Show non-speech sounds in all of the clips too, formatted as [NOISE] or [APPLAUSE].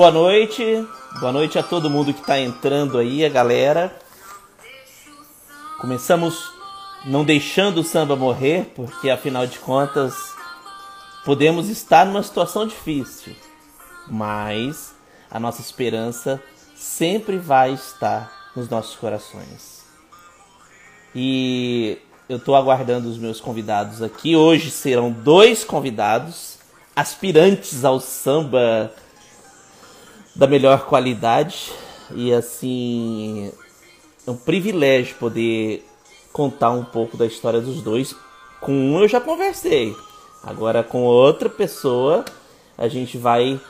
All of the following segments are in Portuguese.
Boa noite, boa noite a todo mundo que está entrando aí, a galera. Começamos não deixando o samba morrer, porque afinal de contas podemos estar numa situação difícil, mas a nossa esperança sempre vai estar nos nossos corações. E eu estou aguardando os meus convidados aqui. Hoje serão dois convidados, aspirantes ao samba da melhor qualidade. E assim, é um privilégio poder contar um pouco da história dos dois. Com um eu já conversei. Agora com outra pessoa a gente vai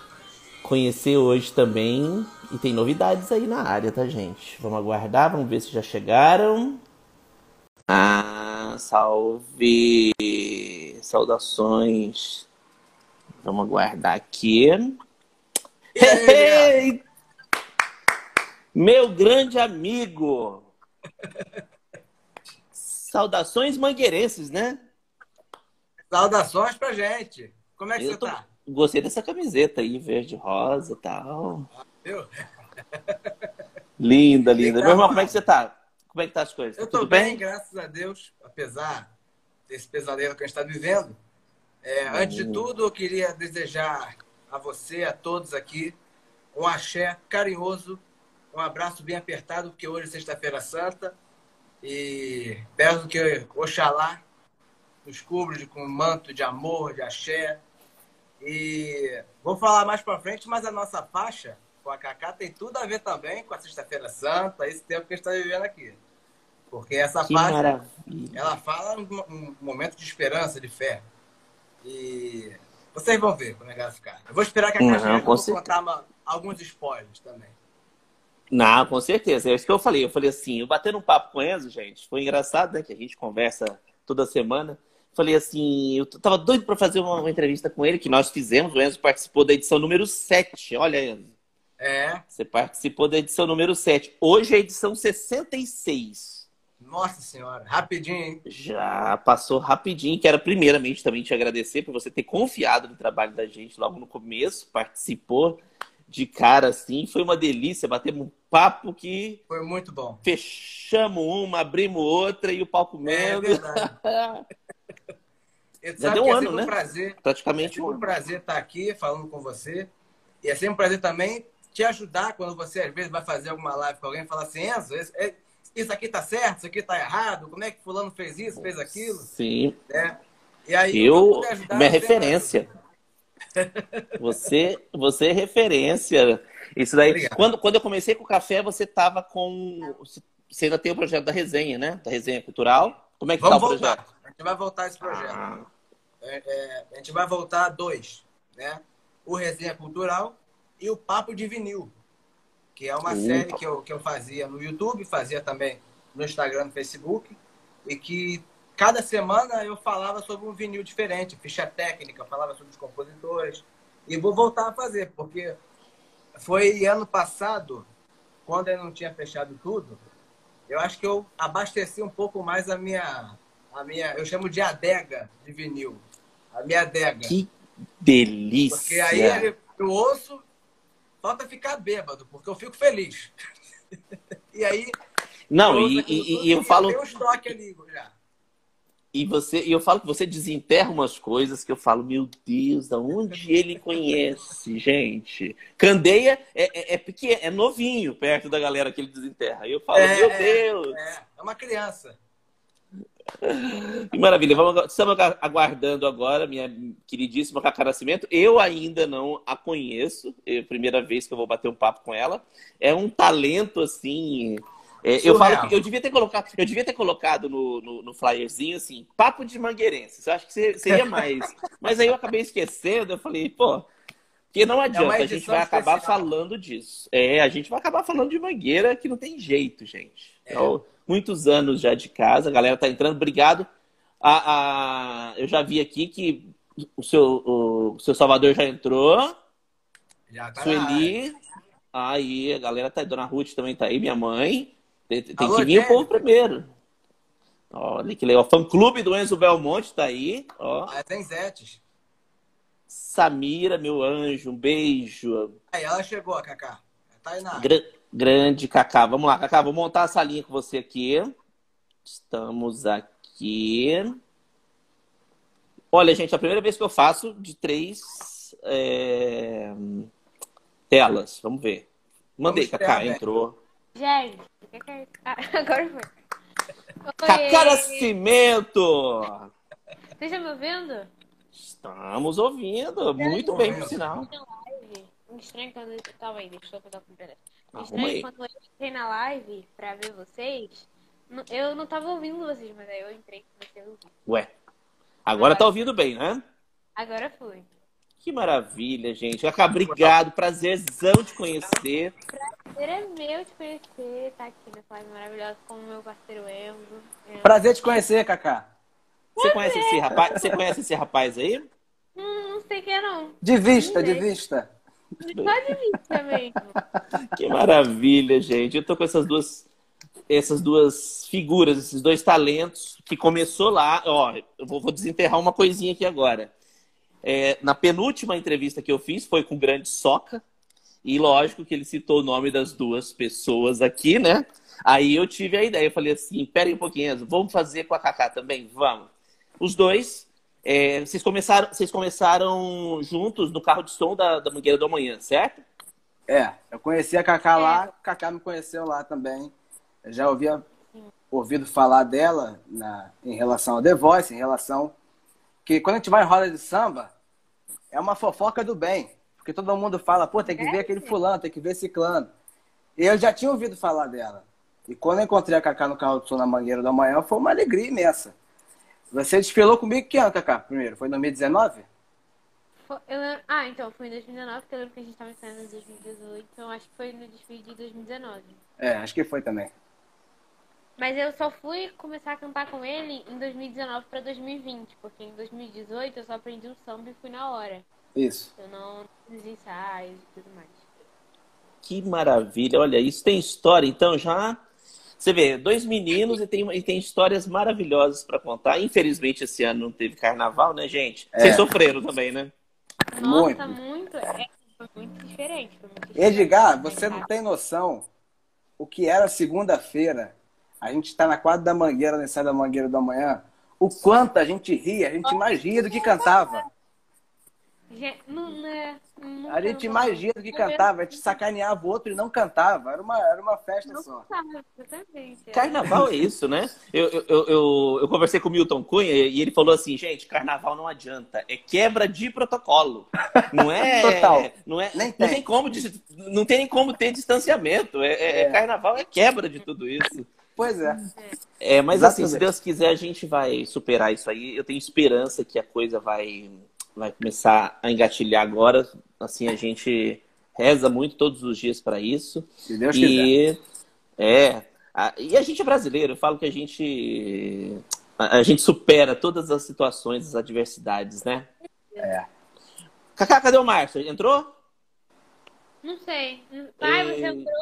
conhecer hoje também. E tem novidades aí na área, tá, gente? Vamos aguardar, vamos ver se já chegaram. Ah, salve! Saudações. Vamos aguardar aqui. Hey! Meu grande amigo! Saudações mangueirenses, né? Saudações pra gente. Como é que Eu você tô- tá? Gostei dessa camiseta aí, verde rosa e tal. Linda, linda. Legal, Meu irmão, como é que você tá? Como é que tá as coisas? Eu Tudo tô bem, graças a Deus, apesar desse pesadelo que a gente está vivendo. É, antes de Hum. tudo, eu queria desejar a você, a todos aqui, um axé carinhoso, um abraço bem apertado, porque hoje é sexta-feira santa. E peço que Oxalá nos cubra com um manto de amor, de axé. E vou falar mais pra frente, mas a nossa faixa com a Cacá tem tudo a ver também com a Sexta-feira Santa, esse tempo que a gente está vivendo aqui. Porque essa Que faixa, maravilha. ela fala um, um momento de esperança, de fé. E vocês vão ver como é que vai ficar. Eu vou esperar que a Uhum, vou certeza. contar uma- alguns spoilers também. Não, com certeza. É isso que eu falei. Eu falei assim, eu batendo um papo com o Enzo, gente, foi engraçado, né? Que a gente conversa toda semana. Falei assim, eu tava doido pra fazer uma, uma entrevista com ele, que nós fizemos. O Enzo participou da edição número 7. Olha, Enzo, É, você participou da edição número 7. Hoje é a edição 66. Nossa senhora, rapidinho, hein? Já passou rapidinho. Quero primeiramente também te agradecer por você ter confiado no trabalho da gente logo no começo, participou de cara assim. Foi uma delícia, batemos um papo que Foi muito bom. fechamos uma, abrimos outra e o É comendo. verdade. [LAUGHS] E tu Já deu que um é ano, né? um prazer. É Praticamente sempre um um prazer estar aqui falando com você. E é sempre um prazer também te ajudar quando você, às vezes, vai fazer alguma live com alguém e falar assim, Enzo, esse- é- isso aqui tá certo, isso aqui tá errado, como é que fulano fez isso, fez aquilo, Sim, né? E aí, eu, ajudar, minha referência. [LAUGHS] Você, você é referência. Isso daí, Obrigado. quando, quando eu comecei com o café, você tava com. Você ainda tem o projeto da resenha, né? Da resenha cultural. Como é que Vamos tá o projeto? voltar. A gente vai voltar esse projeto. Ah, É, é, a gente vai voltar a dois, né? O Resenha Cultural e o Papo de Vinil, que é uma série que eu, que eu fazia no YouTube, fazia também no Instagram, no Facebook, e que cada semana eu falava sobre um vinil diferente, ficha técnica, falava sobre os compositores, e vou voltar a fazer, porque foi ano passado, quando eu não tinha fechado tudo, eu acho que eu abasteci um pouco mais a minha, a minha eu chamo de adega de vinil. A minha adega. que delícia! Porque aí eu ouço, falta ficar bêbado, porque eu fico feliz. [LAUGHS] e aí. Não, e, e- e eu falo. Um estoque ali já. E você, e eu falo que você desenterra umas coisas que eu falo, meu Deus, da onde ele conhece, gente? Candeia é, é, é pequeno, é novinho perto da galera que ele desenterra. Aí eu falo, É, meu Deus, É, é uma criança. Que maravilha. Vamos, estamos aguardando agora minha queridíssima Cacá Nascimento. Eu ainda não a conheço, é a primeira vez que eu vou bater um papo com ela. É um talento assim. é, eu falo que eu devia ter colocado, eu devia ter colocado no, no, no flyerzinho assim, papo de mangueirense. Eu acho que seria- mais. Mas aí eu acabei esquecendo, eu falei, pô, porque não adianta, a gente vai acabar especial. falando disso. É, a gente vai acabar falando de mangueira que não tem jeito, gente. É. Então, muitos anos já de casa, a galera tá entrando, obrigado. A, a- eu já vi aqui que o seu, o, seu Salvador já entrou. Já tá na. Sueli. Aí, a galera tá aí. Dona Ruth também tá aí, minha mãe. Tem, tem Alô, que vir o povo primeiro. Olha que legal. Fã clube do Enzo Belmonte tá aí. Ó. Ah, tem Zetes. Samira, meu anjo, um beijo. Aí, ela chegou, Cacá. Tainá. Gra grande Cacá. Vamos lá, Cacá, vou montar a salinha com você aqui. Estamos aqui. Olha, gente, a primeira vez que eu faço de três é... telas. Vamos ver. Mandei, Vamos Cacá, ver, entrou. Gente, ah, [LAUGHS] agora foi. Cacá Nascimento! Vocês estão me ouvindo? Estamos ouvindo. Muito bem, por sinal. live. Estranho quando eu tava aí, deixa eu pegar com o internet. Arruma aí. Quando eu entrei na live pra ver vocês. Eu não tava ouvindo vocês, mas aí eu entrei e comecei a ouvir. Ué, agora tá ouvindo bem, né? Agora fui. Que maravilha, gente. Cacá, obrigado. Prazerzão te conhecer. Prazer é meu te conhecer, tá aqui nessa live maravilhosa com o meu parceiro Enzo. É, Prazer te conhecer, Cacá. Você conhece esse rapaz? Você conhece esse rapaz aí? Hum, não sei quem é não. De vista, de vista mesmo. [LAUGHS] Que maravilha, gente. Eu tô com essas duas essas duas figuras, esses dois talentos que começou lá. Ó, eu vou, desenterrar uma coisinha aqui agora. É, na penúltima entrevista que eu fiz foi com o grande Soca. E lógico que ele citou o nome das duas pessoas aqui, né? Aí eu tive a ideia, eu falei assim, pera aí um pouquinho, vamos fazer com a Kaká também? Vamos. Os dois, é, vocês, começaram, vocês começaram juntos no carro de som da, da Mangueira do Amanhã, certo? É, eu conheci a Cacá É. lá, a Cacá me conheceu lá também. Eu já havia ouvido falar dela na, em relação ao The Voice, em relação que quando a gente vai em roda de samba, é uma fofoca do bem. Porque todo mundo fala, pô, tem que ver aquele fulano, tem que ver ciclano. E eu já tinha ouvido falar dela. E quando eu encontrei a Cacá no carro de som na Mangueira da Manhã, foi uma alegria imensa. Você desfilou comigo que ano, Cacá? Primeiro, foi em 2019? Foi- eu lembro- Ah, então foi em 2019, porque eu lembro que a gente tava ensaiando em 2018, então acho que foi no desfile de 2019. É, acho que foi também. Mas eu só fui começar a cantar com ele em 2019 pra 2020, porque em 2018 eu só aprendi o samba e fui na hora. Isso. Eu não fiz ensaios e tudo mais. Que maravilha. Olha, isso tem história, então já. Você vê, dois meninos e tem, e tem histórias maravilhosas para contar. Infelizmente, esse ano não teve carnaval, né, gente? É. Vocês sofreram também, né? Nossa, Muito. muito. é, foi muito diferente. Foi muito diferente. Edgar, você não tem noção o que era segunda-feira. A gente está na quadra da Mangueira, no ensaio da Mangueira da Manhã. O quanto a gente ria, a gente mais ria do que cantava. Gente, não, né, A gente do que cantava. A gente sacaneava o outro e não cantava. Era uma, era uma festa Não só. exatamente. é. Carnaval é isso, né? Eu, eu, eu, eu, conversei com o Milton Cunha e ele falou assim, gente, carnaval não adianta. É quebra de protocolo. Não é. [LAUGHS] Total. Não, é, Nem não tem. tem como não tem nem como ter distanciamento. É, é- É. Carnaval é quebra de tudo isso. Pois é. É, mas assim, se Exatamente. Deus quiser, a gente vai superar isso aí. Eu tenho esperança que a coisa vai, vai começar a engatilhar agora. Assim, a gente reza muito todos os dias para isso. Se Deus quiser. E é, a- e a gente é brasileiro, eu falo que a gente a, a gente supera todas as situações, as adversidades, né? É. Cacá, cadê o Márcio? Entrou? Não sei. Pai, você Ei. entrou?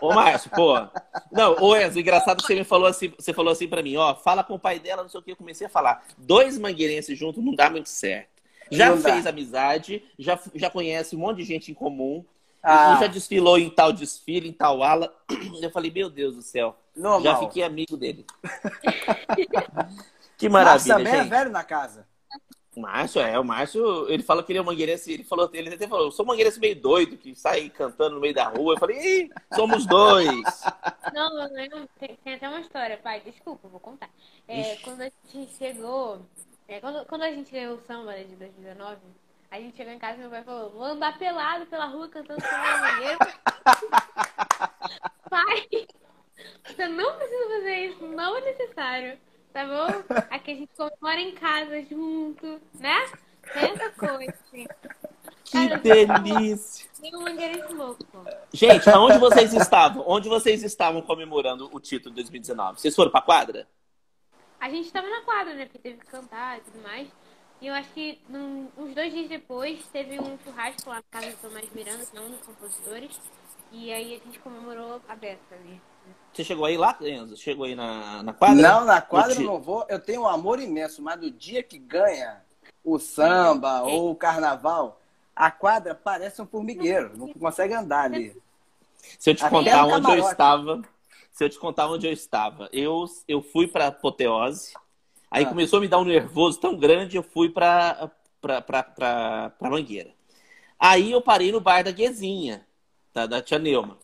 Ô, Márcio, pô. Não, ô Enzo, engraçado que você me falou assim, você falou assim pra mim, ó, fala com o pai dela, não sei o que, eu comecei a falar. Dois mangueirenses juntos não dá muito certo. Já Não dá. fez amizade, já, já conhece um monte de gente em comum, Ah, já desfilou em tal desfile, em tal ala. [CLEARS THROAT] Eu falei, meu Deus do céu, normal. já fiquei amigo dele. [LAUGHS] que Márcio maravilha, também é gente. velho na casa. O Márcio, é, o Márcio, ele falou que ele é um mangueirense, ele falou, ele até falou, eu sou um mangueirense meio doido, que sai cantando no meio da rua. Eu falei, Ih, somos dois. Não, não, tem, tem até uma história, pai. Desculpa, vou contar. É, quando a gente chegou. é, quando, quando a gente ganhou o samba né, de 2019, a gente chegou em casa e meu pai falou: vou andar pelado pela rua cantando samba na mangueira. [LAUGHS] pai, você não precisa fazer isso, não é necessário. Tá bom? Aqui a gente comemora em casa junto, né? Tem essa coisa, assim. Que Cara, delícia. Tem um louco. Gente, aonde vocês estavam? Onde vocês estavam comemorando o título de 2019? Vocês foram pra quadra? A gente tava na quadra, né? Porque teve que cantar e tudo mais. E eu acho que num- uns dois dias depois teve um churrasco lá na casa do Tomás Miranda, que é um dos compositores. E aí a gente comemorou a beça ali. Você chegou aí lá, Enzo? Chegou aí na, na quadra? Não, na quadra eu não vou. Eu tenho um amor imenso, mas no dia que ganha, o samba ou o carnaval, a quadra parece um formigueiro, não consegue andar ali. Se eu te Até contar onde eu estava, se eu te contar onde eu estava, eu, eu fui pra apoteose, aí Ah. começou a me dar um nervoso tão grande, eu fui pra, pra Mangueira. Aí eu parei no bar da Guezinha, da, da Tia Neuma.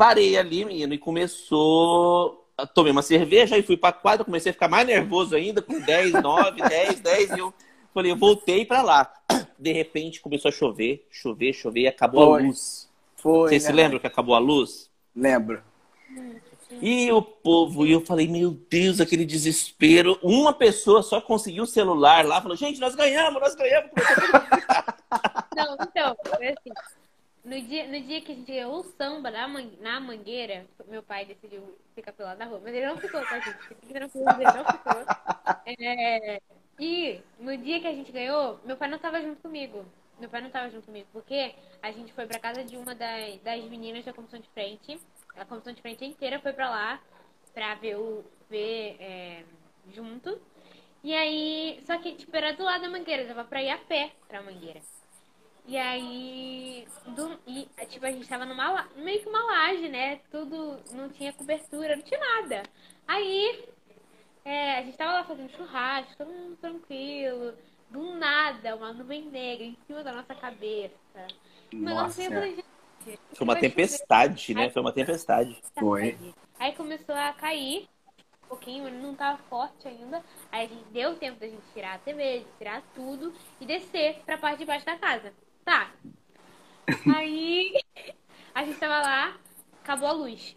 Parei ali, menino, e começou. a- Tomei uma cerveja, aí fui pra quadra, comecei a ficar mais nervoso ainda, com 10, 9, 10, 10, e eu falei, eu voltei pra lá. De repente começou a chover, chover, chover, e acabou a Foi. luz. Foi, Vocês se né? lembram que acabou a luz? Lembro. E o povo, e eu falei, meu Deus, aquele desespero. Uma pessoa só conseguiu o celular lá, falou, gente, nós ganhamos, nós ganhamos. Não, então, foi assim. No dia, no dia que a gente ganhou o samba na, man- na mangueira, meu pai decidiu ficar pelado na rua. Mas ele não ficou com a gente. Fique tranquilo, ele não ficou. É, e no dia que a gente ganhou, meu pai não tava junto comigo. Meu pai não tava junto comigo, porque a gente foi pra casa de uma das, das meninas da comissão de frente. A comissão de frente inteira foi pra lá pra ver o ver é, junto. E aí, só que tipo, era do lado da mangueira, dava pra ir a pé pra mangueira. E aí, do, e, tipo, a gente tava numa, meio que uma laje, né? Tudo, não tinha cobertura, não tinha nada. Aí, é, a gente tava lá fazendo churrasco, todo mundo tranquilo. Do nada, uma nuvem negra em cima da nossa cabeça. Nossa, gente, Foi uma vai chover. tempestade, né? Foi uma tempestade. Foi. Aí começou a cair um pouquinho, ele não tava forte ainda. Aí a gente deu tempo da gente tirar a TV, de tirar tudo e descer pra parte de baixo da casa. Tá. Aí [LAUGHS] a gente tava lá, acabou a luz.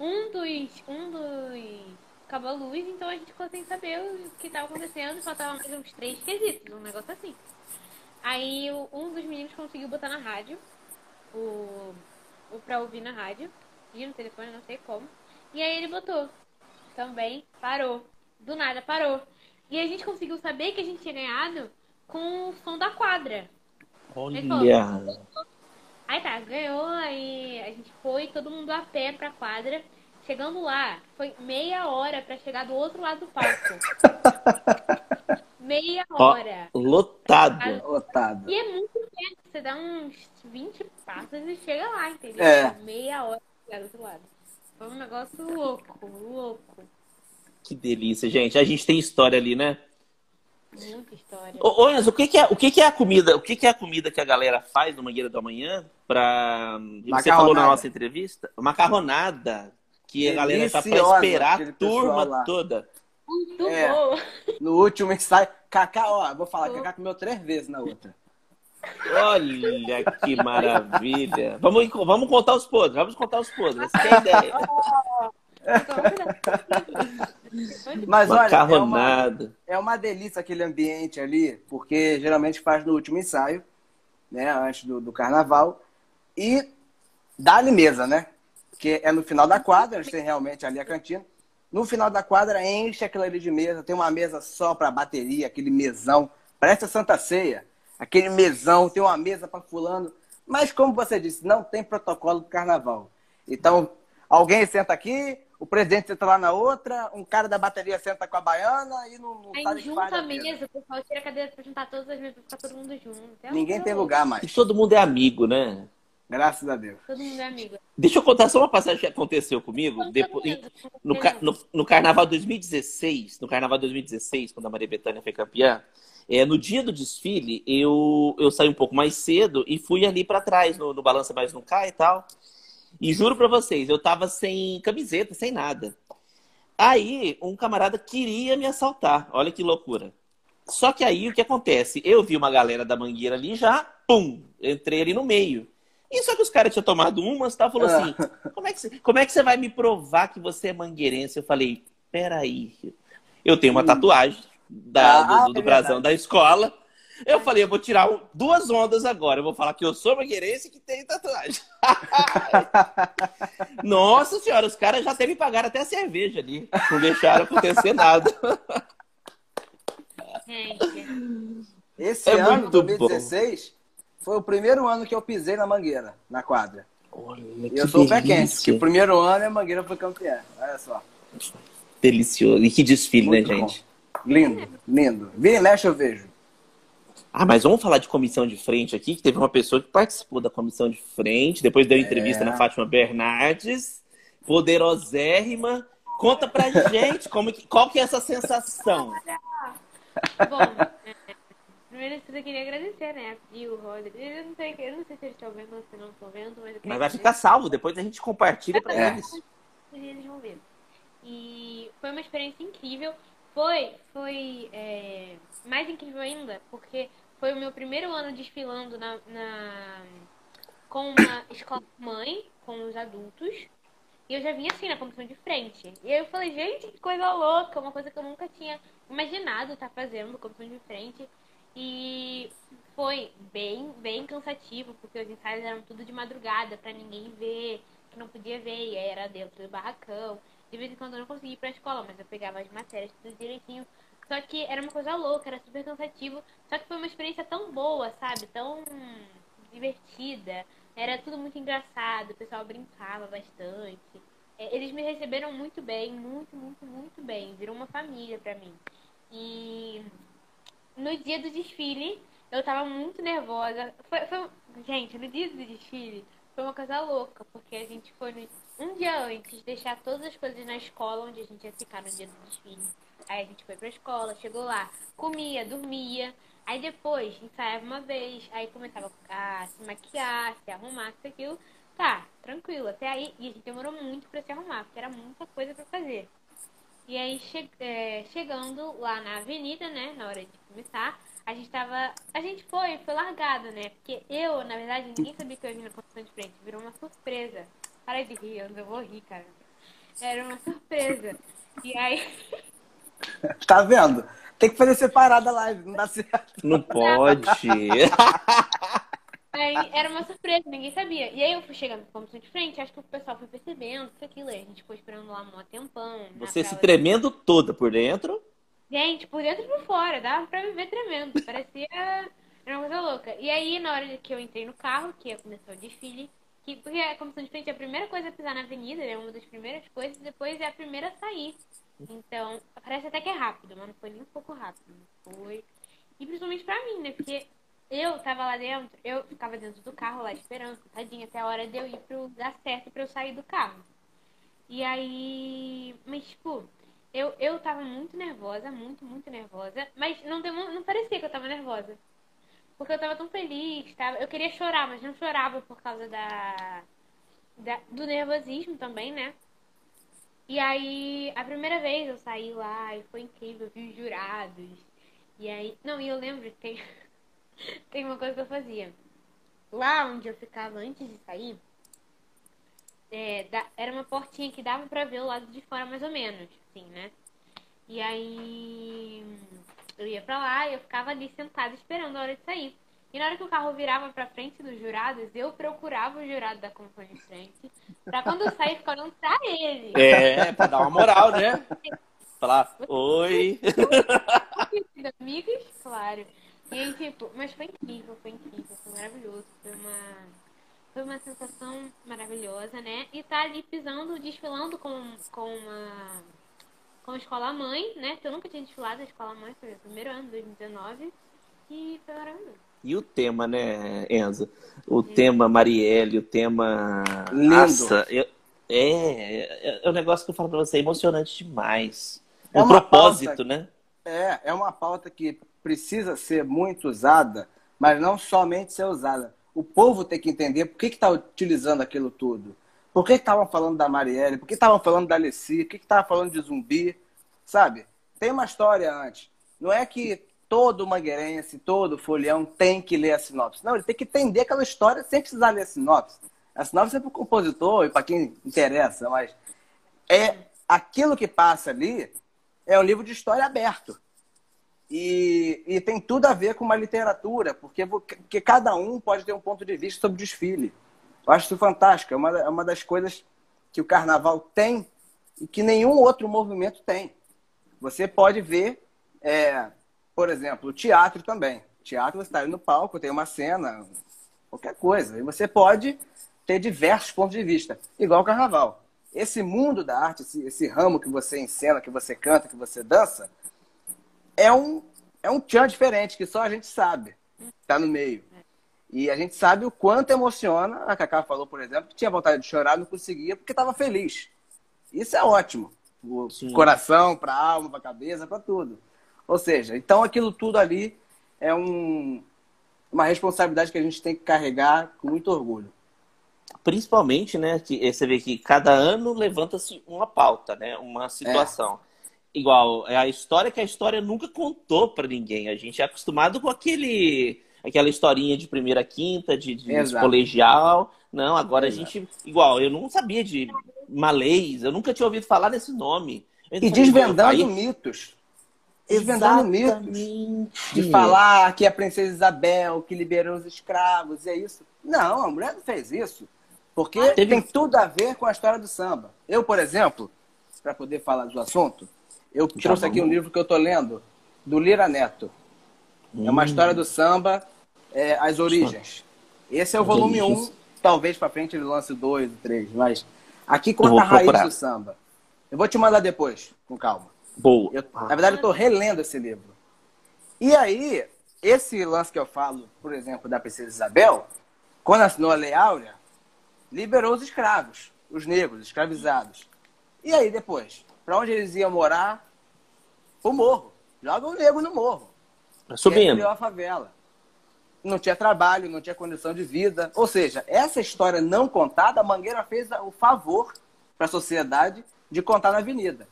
Um dos. Um dos. Acabou a luz, então a gente ficou sem saber o que tava acontecendo. Faltavam mais uns três quesitos, um negócio assim. Aí um dos meninos conseguiu botar na rádio, o, o pra ouvir na rádio, e no telefone, não sei como. E aí ele botou. Também parou. Do nada parou. E a gente conseguiu saber que a gente tinha ganhado com o som da quadra. Olha. Aí tá, ganhou, aí a gente foi, todo mundo a pé pra quadra. Chegando lá, foi meia hora pra chegar do outro lado do palco. [LAUGHS] meia Ó, hora. lotado. Otado. E é muito perto, você dá uns 20 passos e chega lá, entendeu? É. Meia hora pra chegar do outro lado. Foi um negócio louco, louco. Que delícia, gente. A gente tem história ali, né? Muita história. Ô, ô Enzo, o que, que é, o que, que é a comida? O que, que é a comida que a galera faz no Mangueira do Amanhã? Pra... Você falou na nossa entrevista? Macarronada. Que a galera tá pra esperar a turma lá. toda. Muito É. boa. No último ensaio, Cacá, ó, vou falar, Cacá comeu três vezes na outra. Olha que maravilha. Vamos, vamos contar os podres, vamos contar os podres. Essa é a ideia. Mas olha, é uma, é uma delícia aquele ambiente ali, porque geralmente faz no último ensaio, né, antes do, do carnaval. E dá-lhe mesa, né? Que é no final da quadra, eles têm realmente ali a cantina. No final da quadra, enche aquilo ali de mesa. Tem uma mesa só para bateria, aquele mesão. Parece a Santa Ceia. Aquele mesão, tem uma mesa para fulano. Mas, como você disse, não tem protocolo do carnaval. Então, alguém senta aqui, o presidente senta lá na outra, um cara da bateria senta com a baiana e não, não sabe o Aí que junta a mesa, o pessoal tira a cadeira pra juntar todas as mesas pra ficar todo mundo junto. É Ninguém tem lugar E mais. todo mundo é amigo, né? Graças a Deus. Todo mundo é amigo. Deixa eu contar só uma passagem que aconteceu comigo. Depois, no, no, no Carnaval 2016, no Carnaval 2016, quando a Maria Bethânia foi campeã, é, no dia do desfile, eu, eu saí um pouco mais cedo e fui ali pra trás, no, no Balança Mais Não Cai e tal. E juro pra vocês, eu tava sem camiseta, sem nada. Aí, um camarada queria me assaltar. Olha que loucura. Só que aí, o que acontece? Eu vi uma galera da Mangueira ali já, pum, entrei ali no meio. E só que os caras tinham tomado umas, tá? Falou assim, como é, que você, como é que você vai me provar que você é mangueirense? Eu falei, peraí, eu tenho uma tatuagem da- Ah, do, do é brasão verdade. da escola. Eu falei, eu vou tirar duas ondas agora. Eu vou falar que eu sou mangueirense e que tenho tatuagem. [LAUGHS] Nossa senhora, os caras já até me pagaram até a cerveja ali. Não deixaram acontecer nada. Esse É ano, muito 2016, foi o primeiro ano que eu pisei na mangueira, na quadra. Olha E que eu sou o pé quente, porque o primeiro ano a mangueira foi campeã. Olha só. Delicioso. E que desfile, Muito né, bom. gente? Lindo, lindo. Vira e mexe eu vejo. Ah, mas vamos falar de comissão de frente aqui, que teve uma pessoa que participou da comissão de frente, depois deu entrevista é. na Fátima Bernardes, poderosérrima. Conta pra gente como, qual que é essa sensação. Bom, é, primeiro eu queria agradecer, né? E o Rodrigo. Eu não sei, eu não sei se eles estão vendo ou se não estão vendo, mas. mas vai ficar salvo, depois a gente compartilha pra é. eles. Eles vão ver. E foi uma experiência incrível. Foi, foi é, mais incrível ainda, porque foi o meu primeiro ano desfilando na, na com uma escola mãe, com os adultos. E eu já vinha assim na comissão de frente. E aí eu falei, gente, que coisa louca, uma coisa que eu nunca tinha imaginado estar fazendo, comissão de frente. E foi bem, bem cansativo, porque os ensaios eram tudo de madrugada, para ninguém ver, que não podia ver, e aí era dentro do barracão. De vez em quando eu não conseguia ir pra escola, mas eu pegava as matérias tudo direitinho. Só que era uma coisa louca, era super cansativo. Só que foi uma experiência tão boa, sabe? Tão divertida. Era tudo muito engraçado, o pessoal brincava bastante. É, eles me receberam muito bem, muito, muito, muito bem. Virou uma família pra mim. E no dia do desfile, eu tava muito nervosa. Foi, foi... Gente, no dia do desfile, foi uma coisa louca, porque a gente foi no... um dia antes deixar todas as coisas na escola onde a gente ia ficar no dia do desfile. Aí a gente foi pra escola, chegou lá, comia, dormia. Aí depois ensaiava uma vez, aí começava a se maquiar, se arrumar, isso aquilo. Tá, tranquilo, até aí. E a gente demorou muito pra se arrumar, porque era muita coisa pra fazer. E aí, che é, chegando lá na avenida, né, na hora de começar, a gente tava. A gente foi, foi largado, né? Porque eu, na verdade, ninguém sabia que eu ia vir na construção de frente. Virou uma surpresa. Para de rir, eu vou rir, cara. Era uma surpresa. E aí. [LAUGHS] [LAUGHS] Tá vendo? Tem que fazer separada a live, não dá certo. Não pode. [LAUGHS] Aí era uma surpresa, ninguém sabia. E aí eu fui chegando como de frente, acho que o pessoal foi percebendo isso aquilo. Aí a gente foi esperando lá um tempão. Você se tremendo toda por dentro? Gente, por dentro e por fora, dava pra me ver tremendo. Parecia. Era uma coisa louca. E aí, na hora que eu entrei no carro, que ia começar o desfile, que, porque a comissão de frente é a primeira coisa a pisar na avenida, é uma das primeiras coisas, depois é a primeira a sair. Então, parece até que é rápido, mas não foi nem um pouco rápido. Foi. E principalmente pra mim, né? Porque eu tava lá dentro, eu ficava dentro do carro lá esperando, tadinha, até a hora de eu ir pro lugar certo pra eu sair do carro. E aí. Mas, tipo, eu, eu tava muito nervosa, muito, muito nervosa. Mas não, não parecia que eu tava nervosa. Porque eu tava tão feliz, tava, eu queria chorar, mas não chorava por causa da, da do nervosismo também, né? E aí, a primeira vez eu saí lá e foi incrível, eu vi os jurados. E aí, não, e eu lembro que tem, [LAUGHS] tem uma coisa que eu fazia. Lá onde eu ficava antes de sair, é, da, era uma portinha que dava pra ver o lado de fora mais ou menos, assim, né? E aí eu ia pra lá e eu ficava ali sentada esperando a hora de sair. E na hora que o carro virava pra frente dos jurados, eu procurava o jurado da companhia de frente. Pra quando eu sair, ficar olhando pra ele. É, pra dar uma moral, né? Falar, oi. Amigos, claro. E aí, tipo, mas foi incrível, foi incrível, foi maravilhoso. Foi uma, foi uma sensação maravilhosa, né? E tá ali pisando, desfilando com, com uma com a escola mãe, né? Que eu nunca tinha desfilado a escola mãe, foi o primeiro ano, 2019. E foi maravilhoso. E o tema, né, Enzo? O tema Marielle, o tema. Lindo. Nossa, eu, é, é, é um negócio que eu falo pra você, é emocionante demais. É o propósito, pauta, né? É, é uma pauta que precisa ser muito usada, mas não somente ser usada. O povo tem que entender por que está utilizando aquilo tudo. Por que estavam falando da Marielle? Por que estavam falando da Alessi? Por que estavam falando de zumbi? Sabe? Tem uma história antes. Não é que todo mangueirense, todo folião tem que ler a sinopse. Não, ele tem que entender aquela história sem precisar ler a sinopse. A sinopse é para o compositor e para quem interessa, mas é aquilo que passa ali é um livro de história aberto. E, e tem tudo a ver com uma literatura, porque, porque cada um pode ter um ponto de vista sobre o desfile. Eu acho isso fantástico. É uma, é uma das coisas que o carnaval tem e que nenhum outro movimento tem. Você pode ver é, por exemplo, o teatro também. Teatro, você está ali no palco, tem uma cena, qualquer coisa. E você pode ter diversos pontos de vista, igual o carnaval. Esse mundo da arte, esse, esse ramo que você encena, que você canta, que você dança, é um, é um tchan diferente, que só a gente sabe. Tá no meio. E a gente sabe o quanto emociona. A Cacá falou, por exemplo, que tinha vontade de chorar, não conseguia, porque estava feliz. Isso é ótimo. O Sim. coração, para a alma, para a cabeça, para tudo. Ou seja, então aquilo tudo ali é um, uma responsabilidade que a gente tem que carregar com muito orgulho. Principalmente, né, que você vê que cada ano levanta-se uma pauta, né, uma situação. Igual, é a história que a história nunca contou pra ninguém. A gente é acostumado com aquele aquela historinha de primeira quinta, de, de colegial. Não, agora Exato. a gente, igual, eu não sabia de malês, eu nunca tinha ouvido falar desse nome. E desvendando aí- mitos. Desvendando mitos. De falar que a princesa Isabel que liberou os escravos, é isso. Não, a mulher não fez isso. Porque Ah, teve- tem tudo a ver com a história do samba. Eu, por exemplo, para poder falar do assunto, eu trouxe aqui um vamos. livro que eu tô lendo, do Lira Neto. É uma Hum. história do samba, é, As Origens. Esse é o volume 1. Origens. Talvez para frente ele lance o 2, o 3, mas aqui conta a raiz procurar. do samba. Eu vou te mandar depois, com calma. Boa. Eu- na verdade, eu estou relendo esse livro. E aí, esse lance que eu falo, por exemplo, da Princesa Isabel, quando assinou a Lei Áurea, liberou os escravos, os negros, escravizados. E aí, depois? Para onde eles iam morar? O morro. Joga o negro no morro. Tá E subindo. criou a favela. Não tinha trabalho, não tinha condição de vida. Ou seja, essa história não contada, a Mangueira fez o favor para a sociedade de contar na avenida.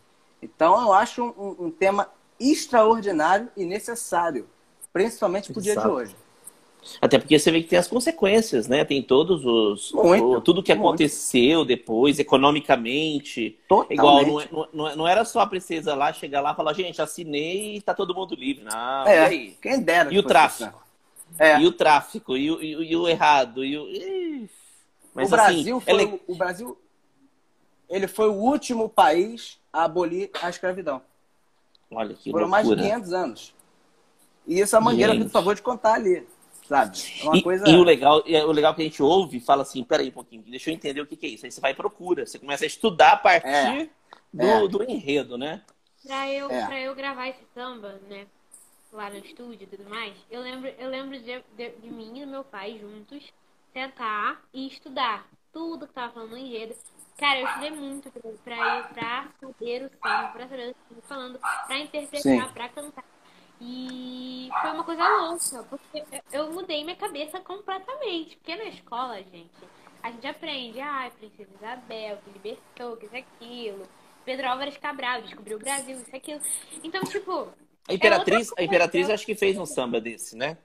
Então, eu acho um, um tema extraordinário e necessário, principalmente para o dia de hoje. Até porque você vê que tem as consequências, né? Tem todos os. Muito, o- tudo que muito. aconteceu depois, economicamente. Totalmente. Igual, não, é- não, não, não era só a princesa lá chegar lá e falar, gente, assinei e tá todo mundo livre. Não, É, e aí? quem dera. E o fosse tráfico? assim. É. E o tráfico, e o, e e o errado, e o. Mas o Brasil assim, foi é le- o, o Brasil ele foi o último país a abolir a escravidão. Olha que Foram mais de loucura. 500 anos. E isso a Mangueira fez o favor de contar ali, sabe? É uma E, coisa... e o legal, e o legal que a gente ouve, fala assim, peraí um pouquinho, deixa eu entender o que, que é isso. Aí você vai e procura, você começa a estudar a partir É. do, É. do enredo, né? Pra eu, É. pra eu gravar esse samba, né? Lá no estúdio e tudo mais, eu lembro, eu lembro de, de, de mim e do meu pai juntos sentar e estudar tudo que tava falando no enredo. Cara, eu estudei muito pra, pra, eu- pra saber o samba, pra saber o que eu tô falando, pra interpretar, Sim. pra cantar. E foi uma coisa louca, porque eu- mudei minha cabeça completamente. Porque na escola, gente, a gente aprende, ah, Princesa Isabel, que libertou, que isso aquilo. Pedro Álvares Cabral descobriu o Brasil, isso aquilo. Então, tipo, A Imperatriz, É a Imperatriz acho que fez um samba desse, né?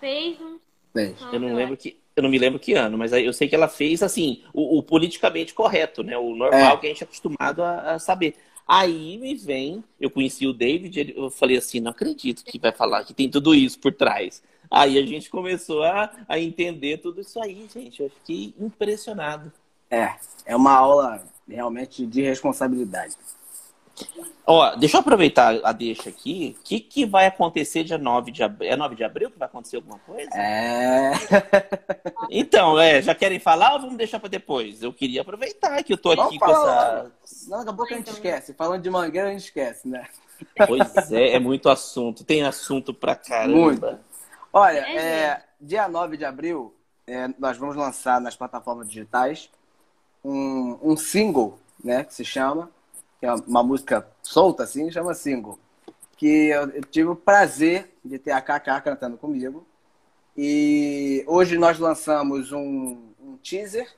fez um. Fez. Eu não lembro que eu não me lembro que ano, mas eu sei que ela fez assim o, o politicamente correto, né? O normal É. que a gente é acostumado a, a saber. Aí me vem, eu conheci o David, ele- eu falei assim, não acredito que vai falar que tem tudo isso por trás. Aí a gente começou a, a entender tudo isso aí, gente. Eu fiquei impressionado. É, é uma aula realmente de responsabilidade. Ó, deixa eu aproveitar a deixa aqui. O que, que vai acontecer dia 9 de abril? É 9 de abril que vai acontecer alguma coisa? É. [LAUGHS] Então, é, já querem falar ou vamos deixar para depois? Eu queria aproveitar que eu tô Vamos aqui com falar essa. Não, daqui a pouco a gente esquece. Falando de mangueira, a gente esquece, né? Pois é, é muito assunto. Tem assunto pra caramba. Muito. Olha, É, é, dia 9 de abril, é, nós vamos lançar nas plataformas digitais um, um single, né? Que se chama, que é uma música solta, assim, chama single. Que eu, tive o prazer de ter a Kaká cantando comigo. E hoje nós lançamos um, um teaser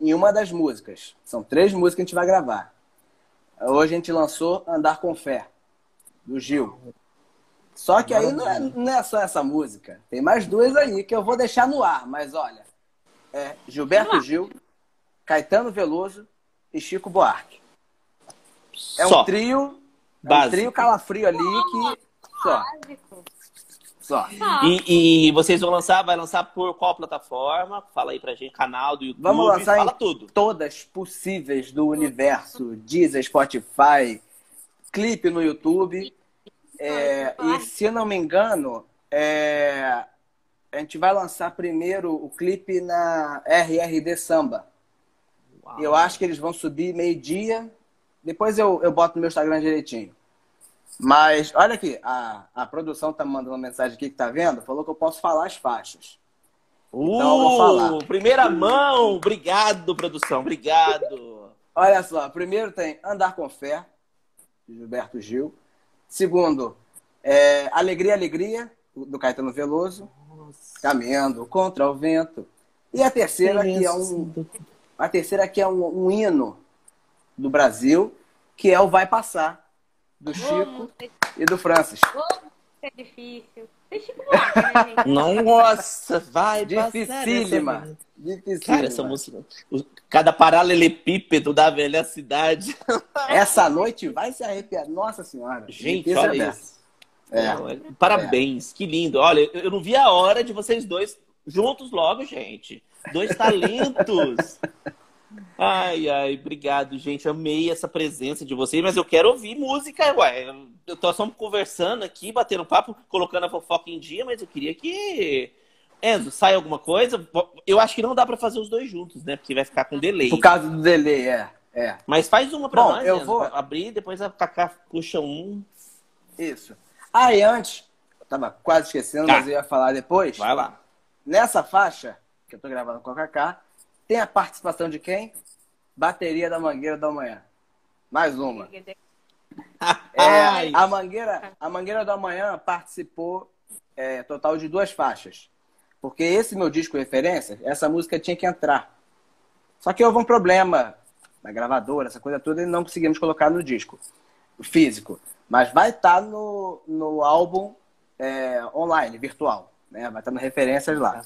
em uma das músicas. São três músicas que a gente vai gravar. Hoje a gente lançou Andar com Fé, do Gil. Só que aí não é, não é só essa música. Tem mais duas aí que eu vou deixar no ar. Mas olha, é Gilberto Gil, Caetano Veloso e Chico Buarque. É Só. um trio, é um Básico. trio calafrio ali que só, Básico. só. E, e vocês vão lançar, vai lançar por qual plataforma? Fala aí pra gente, canal do YouTube. Vamos lançar fala em tudo. todas possíveis do universo, Deezer, Spotify, clipe no YouTube. É, e se não me engano, é, a gente vai lançar primeiro o clipe na RRD Samba. Uau. Eu acho que eles vão subir meio-dia. Depois eu, eu boto no meu Instagram direitinho. Mas, olha aqui, a, a produção tá mandando uma mensagem aqui que tá vendo, falou que eu posso falar as faixas. Uh, então eu vou falar. Primeira mão, obrigado, produção, obrigado. [LAUGHS] Olha só, primeiro tem Andar com Fé, de Gilberto Gil. Segundo, é, Alegria, Alegria, do Caetano Veloso. Nossa. Caminhando contra o vento. E a terceira, que é um. A terceira que é um, um hino do Brasil, que é o Vai Passar, do Chico e do Francis. é difícil. Chico né, Nossa, vai Dificílima. Dificílima. Cara, essa música. Cada paralelepípedo da velha cidade. [LAUGHS] Essa noite vai se arrepiar. Nossa Senhora. Gente, olha isso. É. é. Parabéns, é. que lindo. Olha, eu não vi a hora de vocês dois juntos logo, gente. Dois talentos. [LAUGHS] Ai, ai, obrigado, gente. Amei essa presença de vocês, mas eu quero ouvir música, ué. Eu tô só conversando aqui, batendo papo, colocando a fofoca em dia, mas eu queria que. Enzo, sai alguma coisa? Eu acho que não dá para fazer os dois juntos, né? Porque vai ficar com delay. Por causa do delay, é. é. Mas faz uma pra Bom, nós, eu Enzo, vou abrir, depois a Cacá puxa um. Isso. Ah, e antes, eu tava quase esquecendo, tá. mas eu ia falar depois. Vai lá. Nessa faixa, que eu tô gravando com a Cacá, tem a participação de quem? Bateria da Mangueira da Manhã. Mais uma. [LAUGHS] É, a Mangueira, a Mangueira da Manhã participou é, total de duas faixas. Porque esse meu disco referência, essa música tinha que entrar. Só que houve um problema na gravadora, essa coisa toda, e não conseguimos colocar no disco físico. Mas vai estar tá no, no álbum é, online, virtual. Né? Vai estar tá nas referências lá.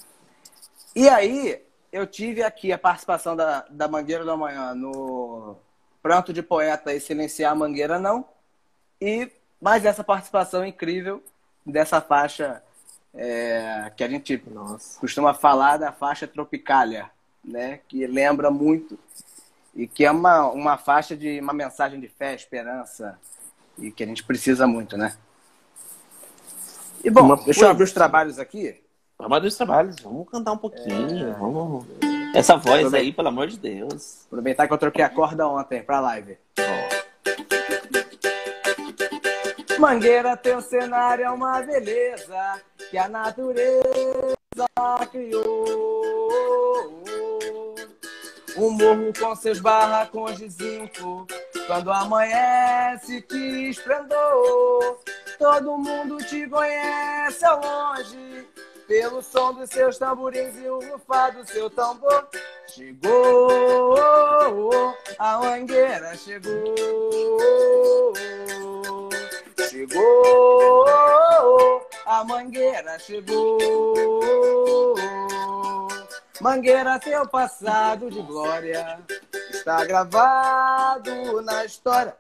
E aí, eu tive aqui a participação da, da Mangueira da Manhã no Pranto de Poeta e Silenciar a Mangueira Não. E mais essa participação incrível dessa faixa é, que a gente Nossa. costuma falar da faixa Tropicália, né? Que lembra muito e que é uma, uma faixa de uma mensagem de fé, esperança e que a gente precisa muito, né? E bom, deixa eu abrir os trabalhos aqui. Trabalho dos trabalhos, vamos cantar um pouquinho, é... vamos. Essa voz aí, pelo amor de Deus. Aproveitar que eu troquei a corda ontem pra live. Oh. Mangueira, teu cenário é uma beleza que a natureza criou. O morro com seus barracões de zinco, quando amanhece que esplendor. Todo mundo te conhece ao longe pelo som dos seus tamborins e o rufar do seu tambor. Chegou, a mangueira chegou. Chegou, a mangueira chegou. Mangueira, teu passado de glória está gravado na história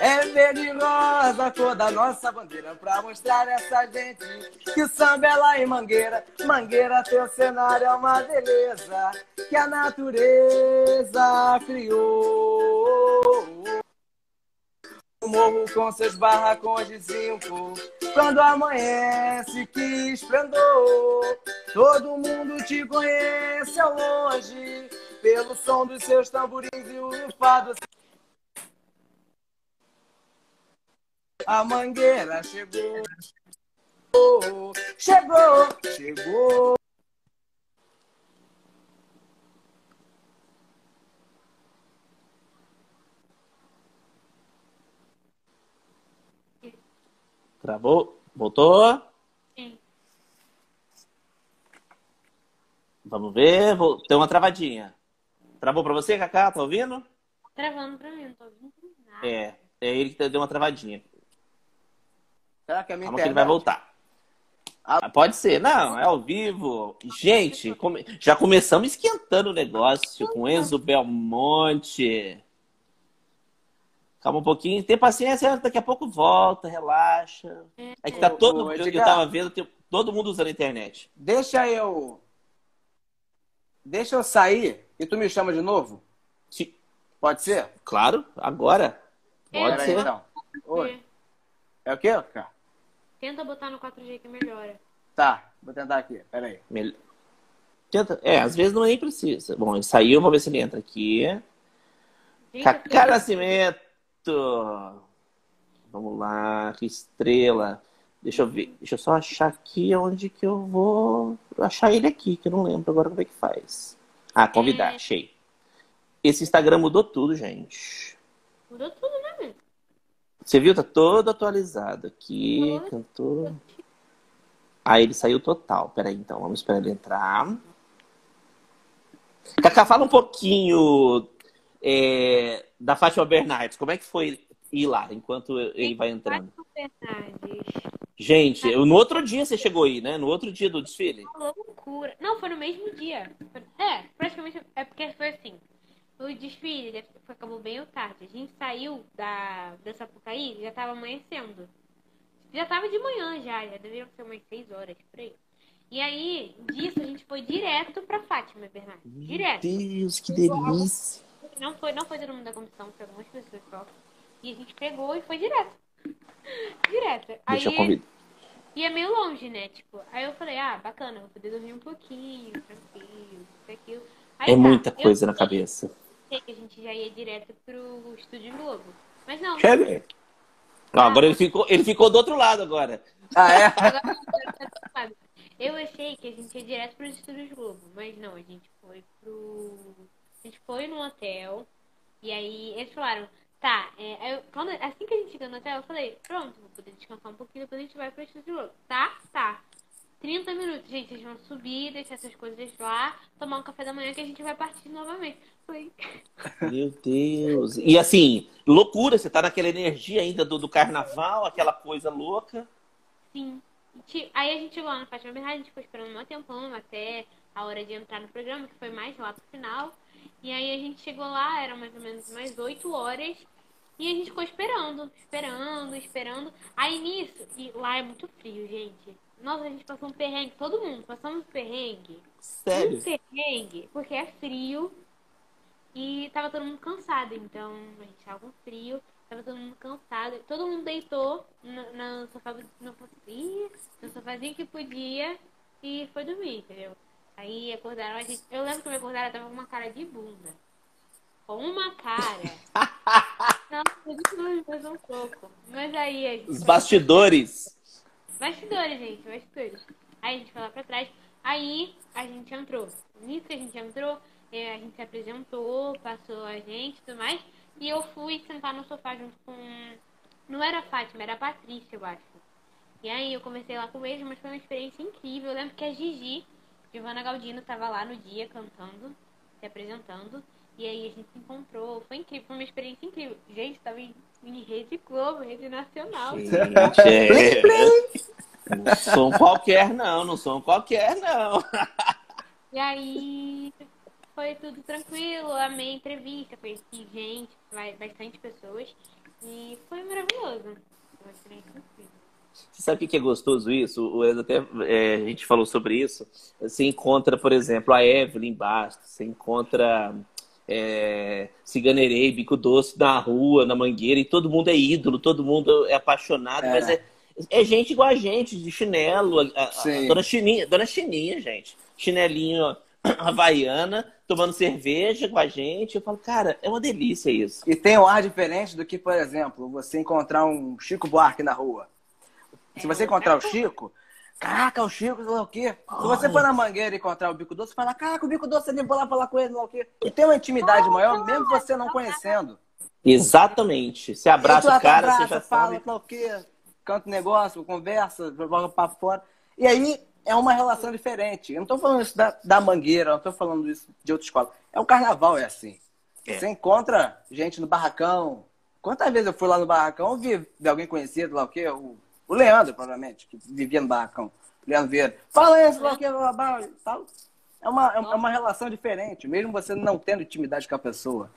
é verde e rosa a cor da nossa bandeira Pra mostrar essa gente que samba é lá em Mangueira. Mangueira, teu cenário é uma beleza Que a natureza criou. O morro com seus barracões de zinco Quando amanhece que esplendor. Todo mundo te conhece ao longe Pelo som dos seus tamborins e o fado A mangueira chegou. Chegou, chegou. Travou? Voltou? Sim. Vamos ver. Tem uma travadinha. Travou pra você, Cacá? Tá ouvindo? Travando pra mim, não tô ouvindo nada. É, é ele que deu uma travadinha. Será que é a minha Calma que ele vai voltar. Ah, pode ser. Não, é ao vivo. Gente, come... já começamos esquentando o negócio com Enzo Belmonte. Calma um pouquinho, tem paciência, daqui a pouco volta, relaxa. É que tá todo eu, eu tava vendo todo mundo usando a internet. Deixa eu Deixa eu sair e tu me chama de novo? Sim. Pode ser? Claro, agora. Pode é, ser. Então. Oi. É o quê, cara? Tenta botar no 4G que melhora. Tá, vou tentar aqui. Pera aí. Mel... Tenta... É, às vezes não nem precisa. Bom, ele saiu, vou ver se ele entra aqui. Cacá Nascimento! Vamos lá, que estrela. Deixa eu ver. Deixa eu só achar aqui onde que eu vou achar ele aqui, que eu não lembro agora como é que faz. Ah, convidar, É. achei. Esse Instagram mudou tudo, gente. Mudou tudo, né, mesmo? Você viu? Tá todo atualizado aqui. Mudou. Cantor. Ah, ele saiu total. Peraí, então. Vamos esperar ele entrar. Cacá, fala um pouquinho é, da Fátima Bernardes. Como é que foi ir lá enquanto ele vai entrando? Fátima Bernardes. Gente, no outro dia você chegou aí, né? No outro dia do desfile. Uma loucura. Não, foi no mesmo dia. É, praticamente. É porque foi assim. O desfile acabou bem tarde. A gente saiu da, da Sapucaí, já tava amanhecendo. Já tava de manhã já, já deveriam ser umas 6 horas por aí. E aí, disso, a gente foi direto pra Fátima Bernardes. Direto. Meu Deus, que delícia. Não foi, não foi todo mundo da comissão, foi algumas pessoas só. E a gente pegou e foi direto. [LAUGHS] direto. Aí, eu e é meio longe, né? Tipo, aí eu falei, ah, bacana, vou poder dormir um pouquinho, tranquilo, isso, aquilo. Aí É tá, muita eu coisa na pensei cabeça. que a gente já ia direto pro Estúdio Globo. Mas não, Quer ver? Ó, agora ele ficou, ele ficou do outro lado agora. Ah, é? agora eu achei que a gente ia direto pros Estúdios Globo, mas não, a gente foi pro. A gente foi no hotel, e aí eles falaram, tá, é, eu- quando, assim que a gente chegou no hotel, eu falei, pronto, vou poder descansar um pouquinho, depois a gente vai pro Estúdio Globo. Tá? Tá. 30 minutos, gente, vocês vão subir, deixar essas coisas lá, tomar um café da manhã que a gente vai partir novamente. Falei, Meu Deus. E assim, loucura, você tá naquela energia ainda do, do carnaval, aquela coisa louca. Sim. Aí a gente chegou lá no Fátima Bernardes, a gente ficou esperando um tempão até a hora de entrar no programa, que foi mais lá pro final. E aí a gente chegou lá, era mais ou menos umas 8 horas, e a gente ficou esperando, esperando, esperando. Aí nisso, e lá é muito frio, gente. Nossa, a gente passou um perrengue, todo mundo passamos um perrengue. Sério. Um perrengue, porque é frio e tava todo mundo cansado. Então, a gente tava com frio, tava todo mundo cansado. Todo mundo deitou no, no sofá, no, no sofazinho que podia e foi dormir, entendeu? Aí acordaram a gente. Eu lembro que me acordaram, tava com uma cara de bunda. Com uma cara. [LAUGHS] Não, eu um pouco. Mas aí a gente. Os bastidores. Bastidores, gente, bastidores. Aí a gente foi lá pra trás. Aí a gente entrou. Nisso que a gente entrou, eh, a gente se apresentou, passou a gente e tudo mais. E eu fui sentar no sofá junto com. Não era a Fátima, era a Patrícia, eu acho. E aí eu conversei lá com eles, mas foi uma experiência incrível. Eu lembro que a Gigi, Giovanna Galdino, tava lá no dia cantando, se apresentando. E aí a gente se encontrou. Foi incrível, foi uma experiência incrível. Gente, tava em, em Rede Globo, Rede Nacional. Gente, é... Não sou um qualquer, não. Não sou um qualquer, não. E aí foi tudo tranquilo, amei a entrevista, conheci gente, bastante pessoas. E foi maravilhoso. Foi. Você sabe o que é gostoso isso? O Ed até é, a gente falou sobre isso. Você encontra, por exemplo, a Evelyn Bastos, você encontra é, Ciganerei, Bico Doce na rua, na mangueira, e todo mundo é ídolo, todo mundo é apaixonado, É. mas é, é gente igual a gente, de chinelo, a, a- dona Chininha, dona Chininha, gente. Chinelinho [CLEARS THROAT] havaiana, tomando cerveja com a gente. Eu falo, cara, é uma delícia isso. E tem um ar diferente do que, por exemplo, você encontrar um Chico Buarque na rua. Se você encontrar o Chico, caraca, o Chico, sei lá o quê. Se você for na mangueira e encontrar o Bico Doce, fala, caraca, o Bico Doce, ele vou lá falar com ele, sei lá o quê. E tem uma intimidade maior, mesmo você não conhecendo. Exatamente. Você abraça o cara, abraça, você já fala, sabe. sei o quê. Canta negócio, conversa, joga pra fora. E aí é uma relação diferente. Eu não tô falando isso da, da mangueira, eu não tô falando isso de outra escola. É o carnaval, é assim. É. Você encontra gente no barracão. Quantas vezes eu fui lá no barracão, vi de alguém conhecido lá o quê? O, o Leandro, provavelmente, que vivia no barracão. Leandro Vieira. Fala isso, lá o quê, tal. É uma, é uma relação diferente, mesmo você não tendo intimidade com a pessoa.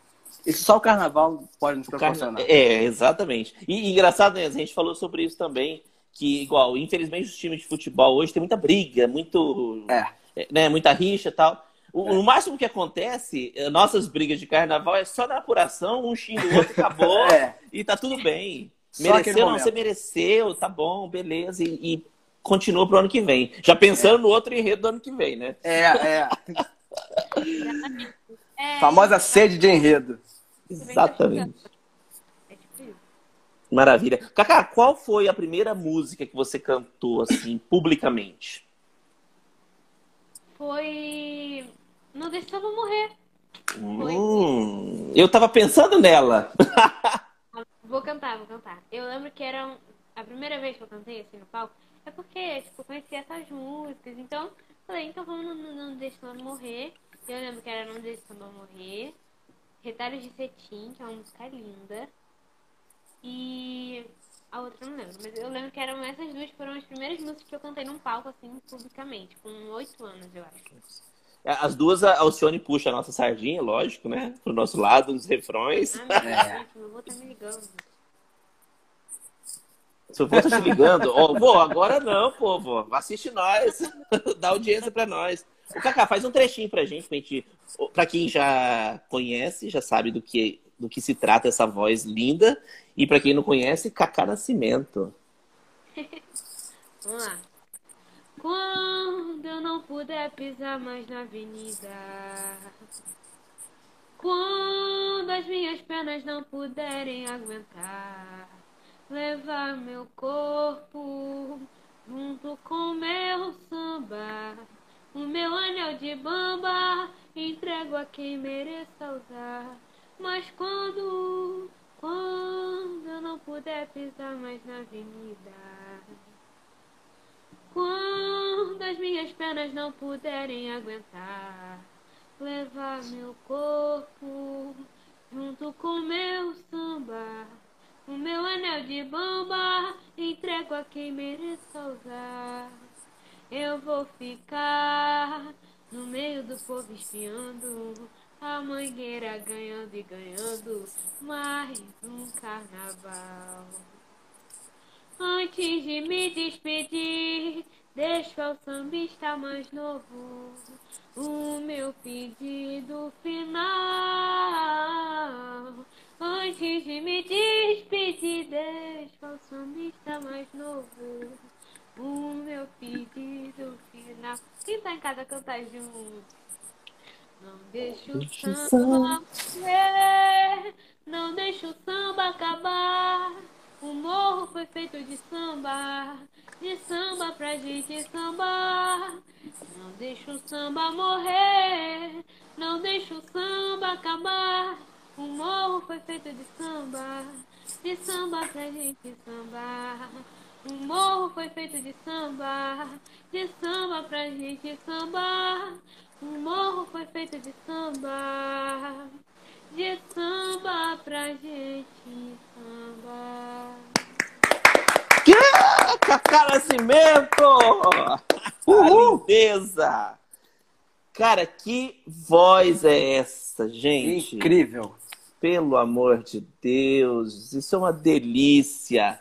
Isso só o carnaval pode nos Carna- proporcionar. É, exatamente. E, e engraçado, né? A gente falou sobre isso também, que, igual, infelizmente os times de futebol hoje tem muita briga, muito. É. Né, muita rixa e tal. O, o máximo que acontece, eh, nossas brigas de carnaval é só na apuração, um xinga o outro, acabou, [LAUGHS] É. e tá tudo bem. Só Mereceu, não, você mereceu, tá bom, beleza, e, e continua pro ano que vem. Já pensando no outro enredo do ano que vem, né? É, é. [LAUGHS] É, Famosa sede de enredo. Exatamente. É tipo. Maravilha. Cacá, qual foi a primeira música que você cantou, assim, publicamente? Foi. Não deixa eu morrer. Hum, eu tava pensando nela. [LAUGHS] vou cantar, vou cantar. Eu lembro que era um... a primeira vez que eu cantei assim no palco. É porque, tipo, eu conhecia essas músicas. Então, falei, então vamos Não, não, não Deixa Ela Morrer. Eu lembro que era Não Deixa Ela Morrer. Retalhos de Cetim, que é uma música linda. E a outra eu não lembro, mas eu lembro que eram essas duas foram as primeiras músicas que eu cantei num palco, assim, publicamente, com oito anos, eu acho. É, as duas, a Alcione puxa a nossa sardinha, lógico, né? Pro nosso lado, nos refrões. Ah, meu, é. meu avô tá me ligando. Seu avô tá te ligando? Ó, oh, vô, agora não, pô, vô. Assiste nós. [LAUGHS] Dá audiência pra nós. O Kaká, faz um trechinho pra gente, pra, gente, pra quem já conhece, já sabe do que, do que se trata essa voz linda. E pra quem não conhece, Kaká Nascimento. [LAUGHS] Vamos lá. Quando eu não puder pisar mais na avenida. Quando as minhas pernas não puderem aguentar. Levar meu corpo junto com meu samba. O meu anel de bamba entrego a quem mereça usar. Mas quando, quando eu não puder pisar mais na avenida. Quando as minhas pernas não puderem aguentar, levar meu corpo junto com meu samba, o meu anel de bamba entrego a quem mereça usar. Eu vou ficar no meio do povo espiando, a mangueira ganhando e ganhando mais um carnaval. Antes de me despedir, deixa o sambista mais novo o meu pedido final. Antes de me despedir, deixa o sambista mais novo o meu pedido final. Quem tá em casa cantar junto? Não deixa o samba morrer, não deixa o samba acabar. O morro foi feito de samba, de samba pra gente sambar. Não deixa o samba morrer, não deixa o samba acabar. O morro foi feito de samba, de samba pra gente sambar. O morro foi feito de samba, de samba pra gente sambar. O morro foi feito de samba de samba pra gente sambar. Cacá Nascimento! Uhul. lindeza! Cara, que voz é essa, gente? Incrível! Pelo amor de Deus, isso é uma delícia.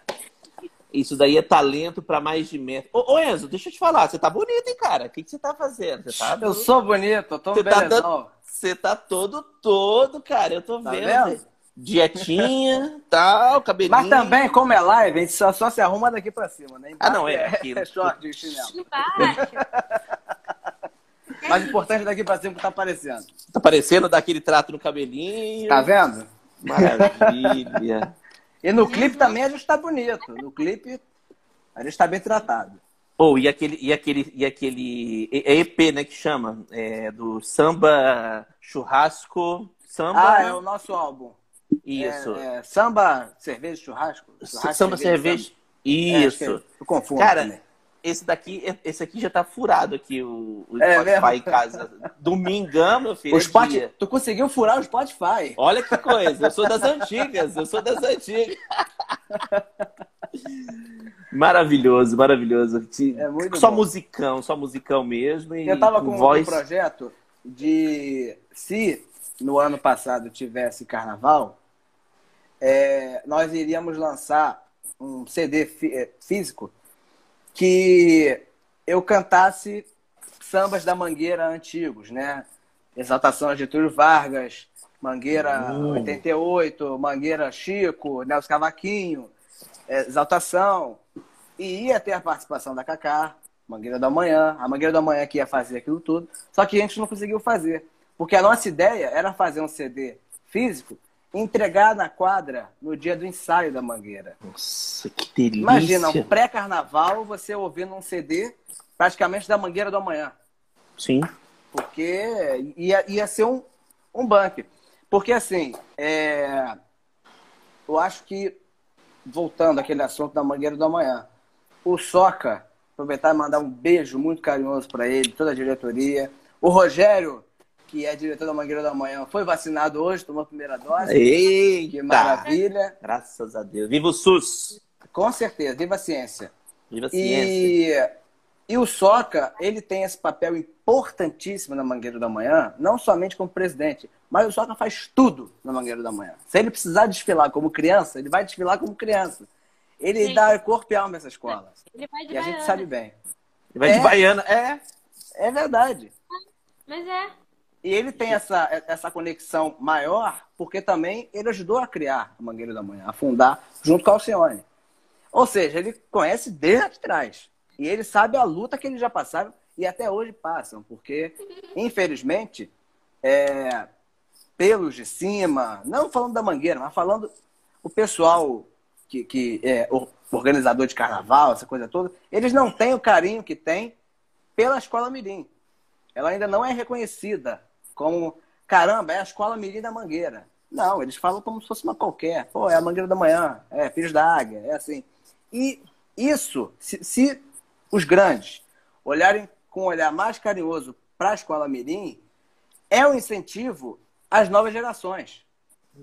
Isso daí é talento para mais de metro. Ô, ô, Enzo, deixa eu te falar, você tá bonito, hein, cara? O que, que você tá fazendo? Você tá... Eu sou bonito, eu tô você tá dando... Você tá todo, todo, cara. Eu tô tá vendo. vendo? Dietinha, [LAUGHS] tal, cabelinho. Mas também, como é live, a gente só, só se arruma daqui pra cima, né? Embaixo ah, não, é. é aquilo. [LAUGHS] É short e chinelo. Mais importante daqui pra cima que tá aparecendo. Tá aparecendo daquele trato no cabelinho. Tá vendo? Maravilha. e no clipe também a gente tá bonito. No clipe a gente tá bem tratado. Ou, oh, e aquele, e aquele, e aquele é EP, né, que chama? É, do Samba Churrasco. Samba. Ah, é o nosso álbum. Isso. É, é, samba, cerveja, churrasco? churrasco samba, cerveja. cerveja. Isso. eu confundo. Cara, também. Esse daqui, esse aqui já tá furado aqui, o, o é Spotify mesmo? em casa. Domingão, meu filho. O Spotify, tu conseguiu furar o Spotify. Olha que coisa, eu sou das antigas, eu sou das antigas. [LAUGHS] Maravilhoso, maravilhoso. É só bom. musicão, só musicão mesmo. eu tava com, voz... um projeto de se no ano passado tivesse carnaval, é, nós iríamos lançar um CD é, físico que eu cantasse sambas da Mangueira antigos, né? Exaltação a Getúlio Vargas, Mangueira uh. 88, Mangueira Chico, Nelson Cavaquinho, Exaltação, e ia ter a participação da Cacá, Mangueira da Manhã, a Mangueira da Manhã que ia fazer aquilo tudo, só que a gente não conseguiu fazer. Porque a nossa ideia era fazer um CD físico entregar na quadra no dia do ensaio da Mangueira. Nossa, que delícia. Imagina, um pré-carnaval, você ouvindo um CD praticamente da Mangueira do Amanhã. Sim. Porque ia, ia ser um, um bunker. Porque, assim, é... eu acho que, voltando àquele assunto da Mangueira do Amanhã, o Soca, aproveitar e mandar um beijo muito carinhoso para ele, toda a diretoria. O Rogério, que é diretor da Mangueira da Manhã, foi vacinado hoje, tomou a primeira dose. Eita! Que maravilha. Graças a Deus. Viva o SUS! Com certeza, viva a ciência. Viva a ciência. E, e o Soca, ele tem esse papel importantíssimo na Mangueira da Manhã, não somente como presidente, mas o Soca faz tudo na Mangueira da Manhã. Se ele precisar desfilar como criança, ele vai desfilar como criança. Ele Sim. dá corpo e alma a essa escola. Ele vai de E a gente baiana. sabe bem. Ele vai É. de baiana. É. É verdade. Mas é. E ele tem essa, essa conexão maior porque também ele ajudou a criar a Mangueira da Manhã, a fundar junto com a Alcione. Ou seja, ele conhece desde trás. E ele sabe a luta que eles já passaram e até hoje passam. Porque, infelizmente, é, pelos de cima, não falando da Mangueira, mas falando o pessoal que, que é organizador de carnaval, essa coisa toda, eles não têm o carinho que tem pela Escola Mirim. Ela ainda não é reconhecida como, caramba, é a Escola Mirim da Mangueira. Não, eles falam como se fosse uma qualquer. Pô, é a Mangueira da Manhã, é Filhos da Águia, é assim. E isso, se, se os grandes olharem com um olhar mais carinhoso para a Escola Mirim, é um incentivo às novas gerações.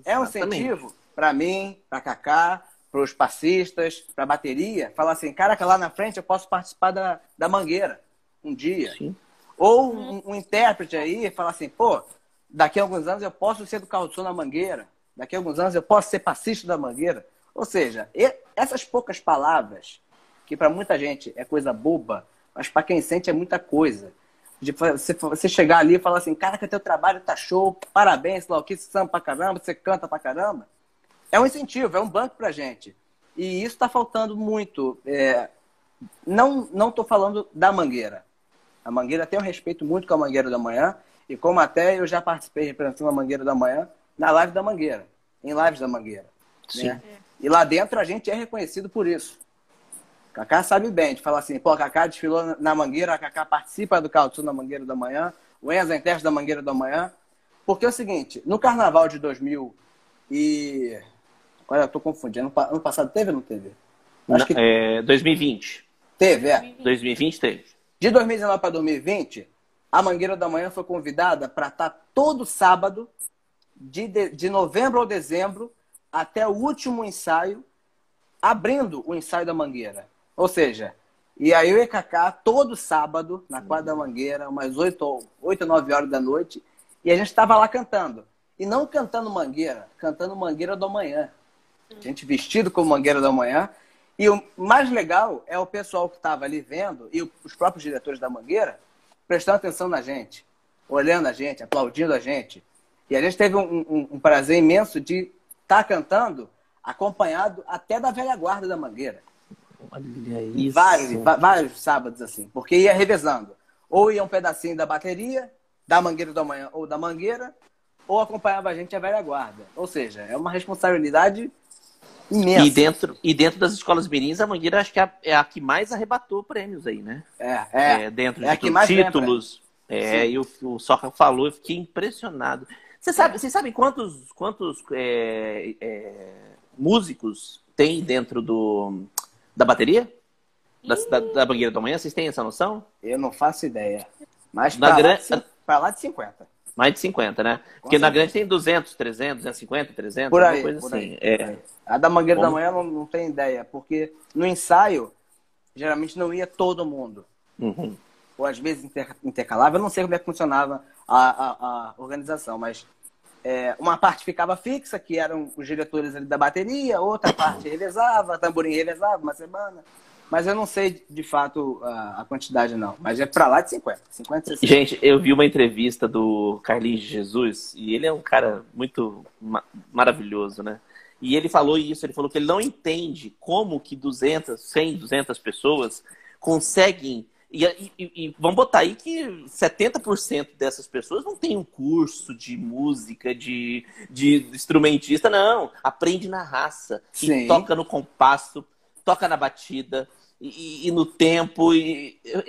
É um incentivo para mim, para Kaká, para os passistas, para a bateria, falar assim, caraca, lá na frente eu posso participar da, da Mangueira um dia. Sim. Ou um, um intérprete aí falar assim, pô, daqui a alguns anos eu posso ser do som na Mangueira, daqui a alguns anos eu posso ser passista da Mangueira. Ou seja, essas poucas palavras, que para muita gente é coisa boba, mas para quem sente é muita coisa. De você, chegar ali e falar assim, caraca, teu trabalho tá show, parabéns, lá o que, você samba pra caramba, você canta pra caramba. É um incentivo, é um banco pra gente. E isso está faltando muito. É, não estou falando da Mangueira. A Mangueira tem um respeito muito com a Mangueira da Manhã. E como até eu já participei representando a Mangueira da Manhã na live da Mangueira, em lives da Mangueira. Sim. né? E lá dentro a gente é reconhecido por isso. Kaká sabe bem de falar assim, pô, Kaká desfilou na- Mangueira, a Kaká participa do Carro na Mangueira da Manhã, o Enzo é intérprete da Mangueira da Manhã. Porque é o seguinte, no carnaval de 2000 e... Agora eu tô confundindo. Ano passado teve ou não teve? Acho que É, 2020. teve, é. 2020 teve. De 2019 para 2020, a Mangueira da Manhã foi convidada para estar todo sábado, de, de, de novembro ou dezembro, até o último ensaio, abrindo o ensaio da Mangueira. Ou seja, e aí eu e Kaká, todo sábado, na quadra da Mangueira, umas 8 ou 8 ou 9 horas da noite, e a gente estava lá cantando. E não cantando Mangueira, cantando Mangueira do Amanhã. A gente vestido como Mangueira da Manhã. E o mais legal é o pessoal que estava ali vendo, e os próprios diretores da Mangueira, prestando atenção na gente, olhando a gente, aplaudindo a gente. E a gente teve um, um- um prazer imenso de estar cantando, acompanhado até da velha guarda da Mangueira. Olha E isso. vários, vários sábados assim, porque ia revezando. Ou ia um pedacinho da bateria, da Mangueira da Manhã ou da Mangueira, ou acompanhava a gente a velha guarda. Ou seja, é uma responsabilidade imensa. E dentro, e dentro das escolas mirins, a Mangueira acho que é a, é a que mais arrebatou prêmios aí, né? É, é. É, dentro é de a que tudo, mais títulos. É, e o, o Soca falou, eu fiquei impressionado. Você sabe, vocês sabem quantos, quantos é, é, músicos tem dentro do, da bateria? Da, da, da Mangueira da Manhã? Vocês têm essa noção? Eu não faço ideia. Mas Na para lá, cin- pra lá de 50. Mais de 50, né? Porque na certeza. grande tem 200, 300, 250, 300, Por alguma aí, coisa por assim. aí. É. A da Mangueira Bom. da Manhã eu não, não tenho ideia, porque no ensaio, geralmente não ia todo mundo. Uhum. Ou às vezes inter- intercalava, eu não sei como é que funcionava a, a, a organização, mas é, uma parte ficava fixa, que eram os diretores ali da bateria, outra parte revezava, tamborim revezava uma semana. Mas eu não sei de fato a, a quantidade, não. Mas é pra lá de 50. 50, 60. Gente, eu vi uma entrevista do Carlinhos de Jesus e ele é um cara muito ma- maravilhoso, né? E ele falou isso, ele falou que ele não entende como que 200, 100, 200 pessoas conseguem E, e, e, vamos botar aí que 70% dessas pessoas não tem um curso de música, de, de instrumentista, não. Aprende na raça. Sim. E toca no compasso, toca na batida. E, e no tempo, e eu,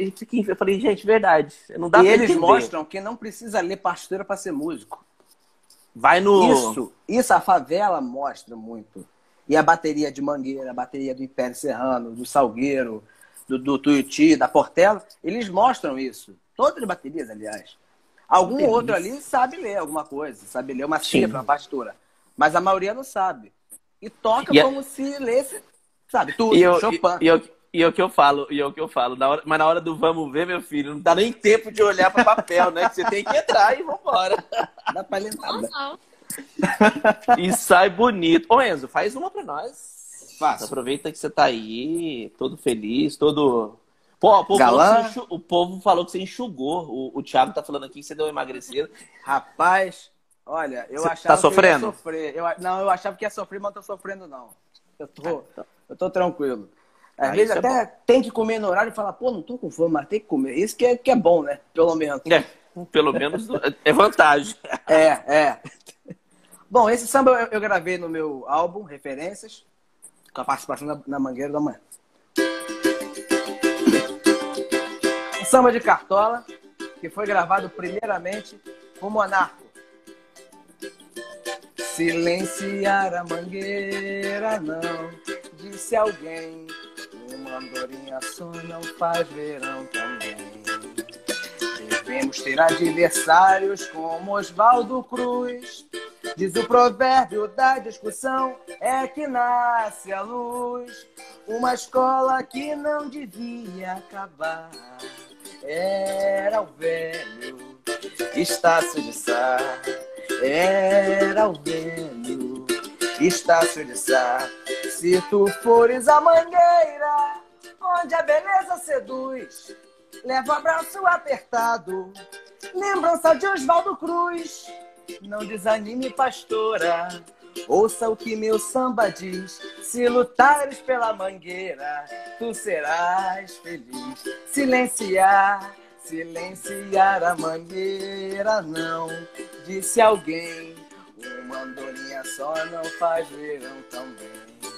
eu falei, gente, verdade. Não dá e eles entender. mostram que não precisa ler partitura para ser músico. Vai no. Isso, isso a favela mostra muito. E a bateria de Mangueira, a bateria do Império Serrano, do Salgueiro, do, do Tuiuti, da Portela, eles mostram isso. Todas as baterias, aliás. Algum outro ali sabe ler alguma coisa, sabe ler uma cifra, uma partitura. Mas a maioria não sabe. E toca e como a... se lesse, sabe, tudo, e eu, Chopin. E, e, eu, e é o que eu falo, e é o que eu falo. Na hora, mas na hora do vamos ver, meu filho, não dá nem tempo de olhar para papel, né? Que você tem que entrar e vambora. Dá pra ler nada. e sai bonito. Ô Enzo, faz uma para nós. Faço. Aproveita que você tá aí, todo feliz, todo. Pô, o, povo Galã. Enxugou, o povo falou que você enxugou. O, o Thiago tá falando aqui que você deu uma emagrecida. Rapaz, olha, eu você achava tá sofrendo? que ia sofrer. Eu, não, eu achava que ia sofrer, mas não tô sofrendo, não. Eu tô, eu tô tranquilo. Às ah, vezes é até é tem que comer no horário e falar, pô, não tô com fome, mas tem que comer. Isso que é, que é bom, né? Pelo menos. É, pelo menos é vantagem. [LAUGHS] É, é. Bom, esse samba eu, gravei no meu álbum, Referências, com a participação na, na Mangueira da Manhã. Um samba de cartola, que foi gravado primeiramente com Monarco. Silenciar a mangueira, não, disse alguém andorinha só não faz verão também. Devemos ter adversários como Oswaldo Cruz. Diz o provérbio da discussão é que nasce a luz. Uma escola que não devia acabar. Era o velho Estácio de Sá. Era o velho Estácio de Sá. Se tu fores a mangueira, onde a beleza seduz, leva o abraço apertado, lembrança de Oswaldo Cruz. Não desanime, pastora, ouça o que meu samba diz. Se lutares pela mangueira, tu serás feliz. Silenciar, silenciar a mangueira, não, disse alguém. Uma andorinha só não faz verão também.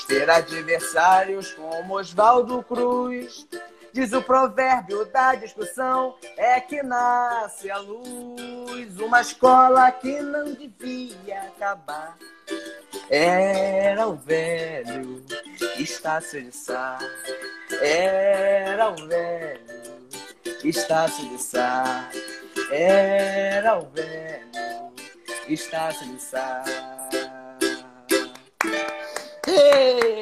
Ter adversários como Oswaldo Cruz. Diz o provérbio da discussão, é que nasce a luz. Uma escola que não devia acabar. Era o velho Estácio de Sá. Era o velho Estácio de Sá. Era o velho Estácio de Sá.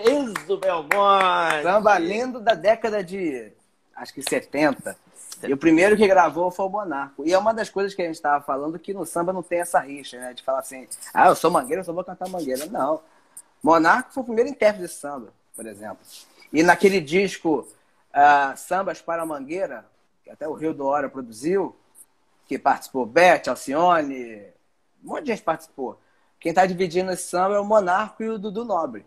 Enzo Belmonte. Samba lindo da década de, acho que 70. E o primeiro que gravou foi o Monarco. E é uma das coisas que a gente estava falando que no samba não tem essa rixa, né? De falar assim, ah, eu sou mangueira, eu só vou cantar mangueira. Não. Monarco foi o primeiro intérprete de samba, por exemplo. E naquele disco uh, Sambas para Mangueira, que até o Rio do Hora produziu, que participou Beth, Alcione, um monte de gente participou. Quem está dividindo esse samba é o Monarco e o Dudu Nobre.